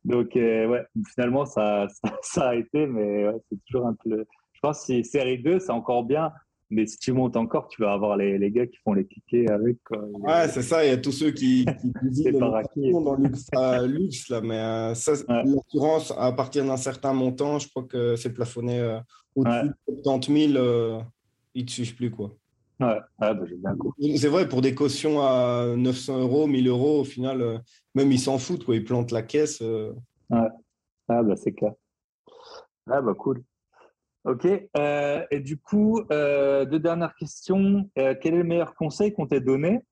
Donc, ouais, finalement, *laughs* ça, ça, a été, mais c'est toujours un peu. Je pense que série 2, c'est encore bien mais si tu montes encore, tu vas avoir les, les gars qui font les tickets avec. Quoi. Ouais, c'est ça. Il y a tous ceux qui, qui *laughs* disent dans le luxe, là. Mais euh, ça, l'assurance, à partir d'un certain montant, je crois que c'est plafonné euh, au-dessus de 70 000. Euh, ils ne te suivent plus, quoi. Ouais, bah, j'ai bien compris. C'est vrai, pour des cautions à 900 euros, 1000 euros, au final, même ils s'en foutent, quoi. Ils plantent la caisse. Ouais, ah, bah, c'est clair. Ah, bah, cool. Ok. Euh, et du coup, euh, deux dernières questions. Euh, quel est le meilleur conseil qu'on t'ait donné?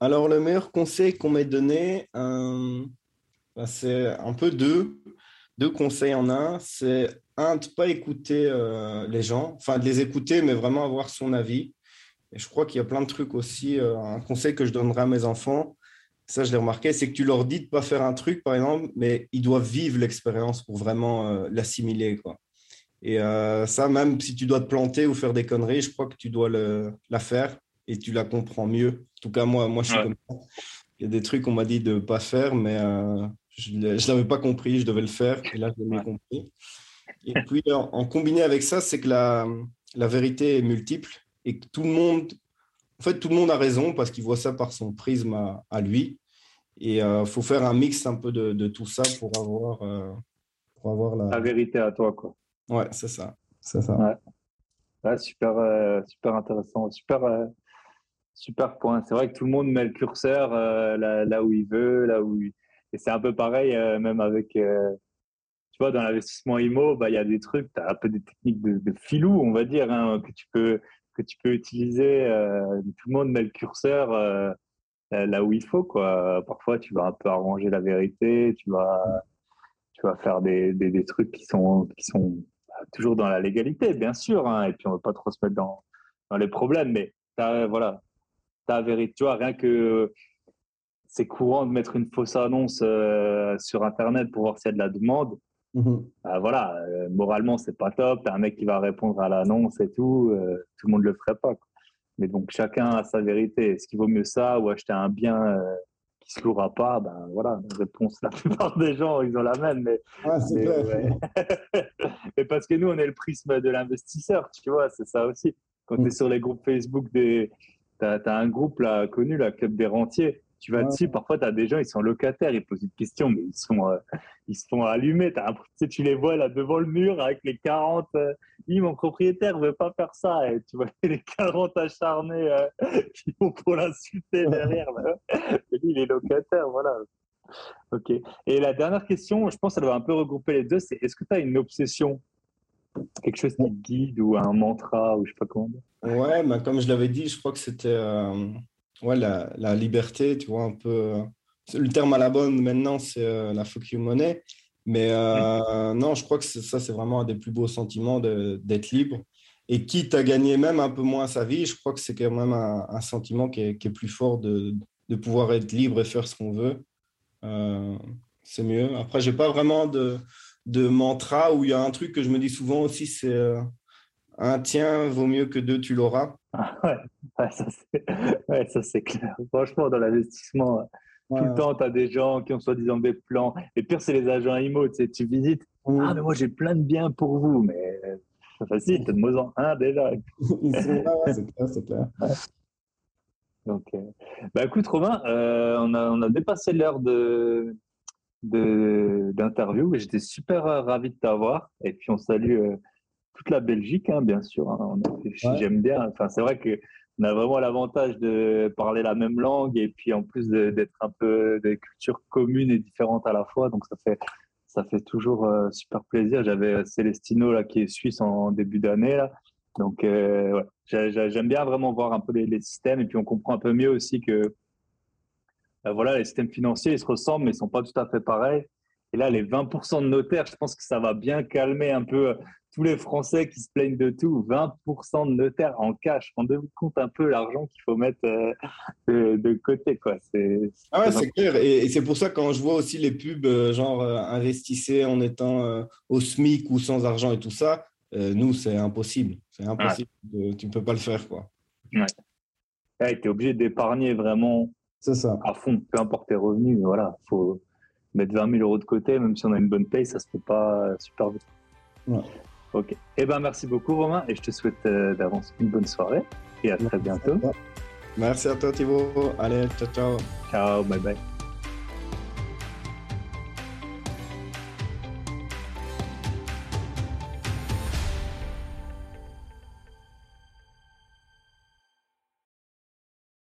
Alors, le meilleur conseil qu'on m'ait donné, bah, c'est un peu deux. Deux conseils en un. C'est un, de ne pas écouter les gens, enfin de les écouter, mais vraiment avoir son avis. Et je crois qu'il y a plein de trucs aussi. un conseil que je donnerai à mes enfants, ça je l'ai remarqué, c'est que tu leur dis de ne pas faire un truc, par exemple, mais ils doivent vivre l'expérience pour vraiment l'assimiler. quoi. Et euh, ça, même si tu dois te planter ou faire des conneries, je crois que tu dois le, la faire et tu la comprends mieux. En tout cas, moi, moi je suis comme ça. Il y a des trucs qu'on m'a dit de ne pas faire, mais euh, je ne l'avais pas compris, je devais le faire. Et là, je l'ai compris. Et puis, en, combiné avec ça, c'est que la, la vérité est multiple et que tout le monde, en fait, tout le monde a raison parce qu'il voit ça par son prisme à, lui. Et il euh, faut faire un mix un peu de, de tout ça pour avoir, pour avoir la... la vérité à toi, quoi. Ouais, c'est ça. C'est ça. Ouais. super, euh, super intéressant. Super, euh, super point. C'est vrai que tout le monde met le curseur euh, là, où il veut, là où Et c'est un peu pareil, même avec. tu vois, dans l'investissement IMO, bah, il y a des trucs, tu as un peu des techniques de, filou, on va dire, hein, que, tu peux, que tu peux utiliser. tout le monde met le curseur là où il faut. Quoi. Parfois, tu vas un peu arranger la vérité, tu vas, tu vas faire des, des, des trucs qui sont, qui sont toujours dans la légalité, bien sûr, hein, et puis on ne veut pas trop se mettre dans, dans les problèmes, mais as, voilà, ta vérité, tu vois, rien que c'est courant de mettre une fausse annonce euh, sur Internet pour voir s'il y a de la demande. Mhm. Bah, voilà, euh, moralement, c'est pas top. T'as un mec qui va répondre à l'annonce et tout. Euh, tout le monde le ferait pas. Mais donc, chacun a sa vérité. Est-ce qu'il vaut mieux ça ou acheter un bien louera pas, ben voilà, réponse, la plupart des gens, ils ont la même. Mais, *laughs* mais, parce que nous, on est le prisme de l'investisseur, tu vois, c'est ça aussi. Quand tu es mm. sur les groupes Facebook, des... tu as, un groupe là, connu, la Club des Rentiers. Tu vas dessus, parfois, tu as des gens, ils sont locataires, ils posent une question, mais ils sont, euh, ils se font allumer. As, tu, tu les vois là devant le mur avec les 40. Euh, mon propriétaire veut pas faire ça. Et tu vois *laughs* les 40 acharnés euh, *laughs* qui vont pour l'insulter derrière. lui, il est locataire, voilà. Ok. Et la dernière question, je pense qu'elle va un peu regrouper les deux, c'est est-ce que tu as une obsession? Quelque chose qui guide ou un mantra ou je sais pas comment dire? Ouais, bah, comme je l'avais dit, je crois que c'était ouais, la, la, liberté, tu vois, un peu. Euh, le terme à la bonne maintenant, c'est euh, la fuck you money. Mais euh, non, je crois que ça, c'est vraiment un des plus beaux sentiments d'être libre. Et quitte à gagner même un peu moins sa vie, je crois que c'est quand même un, sentiment qui est, qui est, plus fort de, de, pouvoir être libre et faire ce qu'on veut. c'est mieux. Après, j'ai pas vraiment de, de mantra où il y a un truc que je me dis souvent aussi, c'est un tien vaut mieux que deux, tu l'auras. Ah ouais, ça c'est clair. Franchement, dans l'investissement, tout le temps, tu as des gens qui ont soi-disant des plans. Et pire, c'est les agents IMO. Tu, sais, tu visites. Ah, mais moi, j'ai plein de biens pour vous. Mais c'est facile, tu de moins en un déjà. *laughs* c'est clair, c'est clair. Donc, euh, bah, écoute, Romain, euh, on, a, on a dépassé l'heure de d'interview. J'étais super euh, ravi de t'avoir. Et puis, on salue toute la Belgique, hein, bien sûr. Hein. J'aime bien. Enfin, c'est vrai que on a vraiment l'avantage de parler la même langue et puis en plus d'être un peu des cultures communes et différentes à la fois. Donc ça fait ça fait toujours euh, super plaisir. J'avais Célestino là qui est suisse en début d'année là. Donc euh, ouais, j'aime bien vraiment voir un peu les, systèmes et puis on comprend un peu mieux aussi que euh, voilà les systèmes financiers ils se ressemblent mais ils sont pas tout à fait pareils. Et là, les 20% de notaires, je pense que ça va bien calmer un peu euh, tous les Français qui se plaignent de tout. 20% de notaires en cash. Rendez-vous compte un peu l'argent qu'il faut mettre euh, de, côté. Quoi. C'est, ah ouais, c'est clair. Et, c'est pour ça quand je vois aussi les pubs, euh, genre investissez en étant au SMIC ou sans argent et tout ça, nous, c'est impossible. C'est impossible. tu ne peux pas le faire. Quoi. Ouais. tu es obligé d'épargner vraiment ça. à fond, peu importe tes revenus. Voilà, faut mettre 20 000 euros de côté, même si on a une bonne paye, ça se fait pas super vite. Ok. Eh ben, merci beaucoup, Romain, et je te souhaite euh, d'avance une bonne soirée et à très bientôt. Merci à toi, Thibaut. Allez, ciao, ciao. Ciao, bye bye.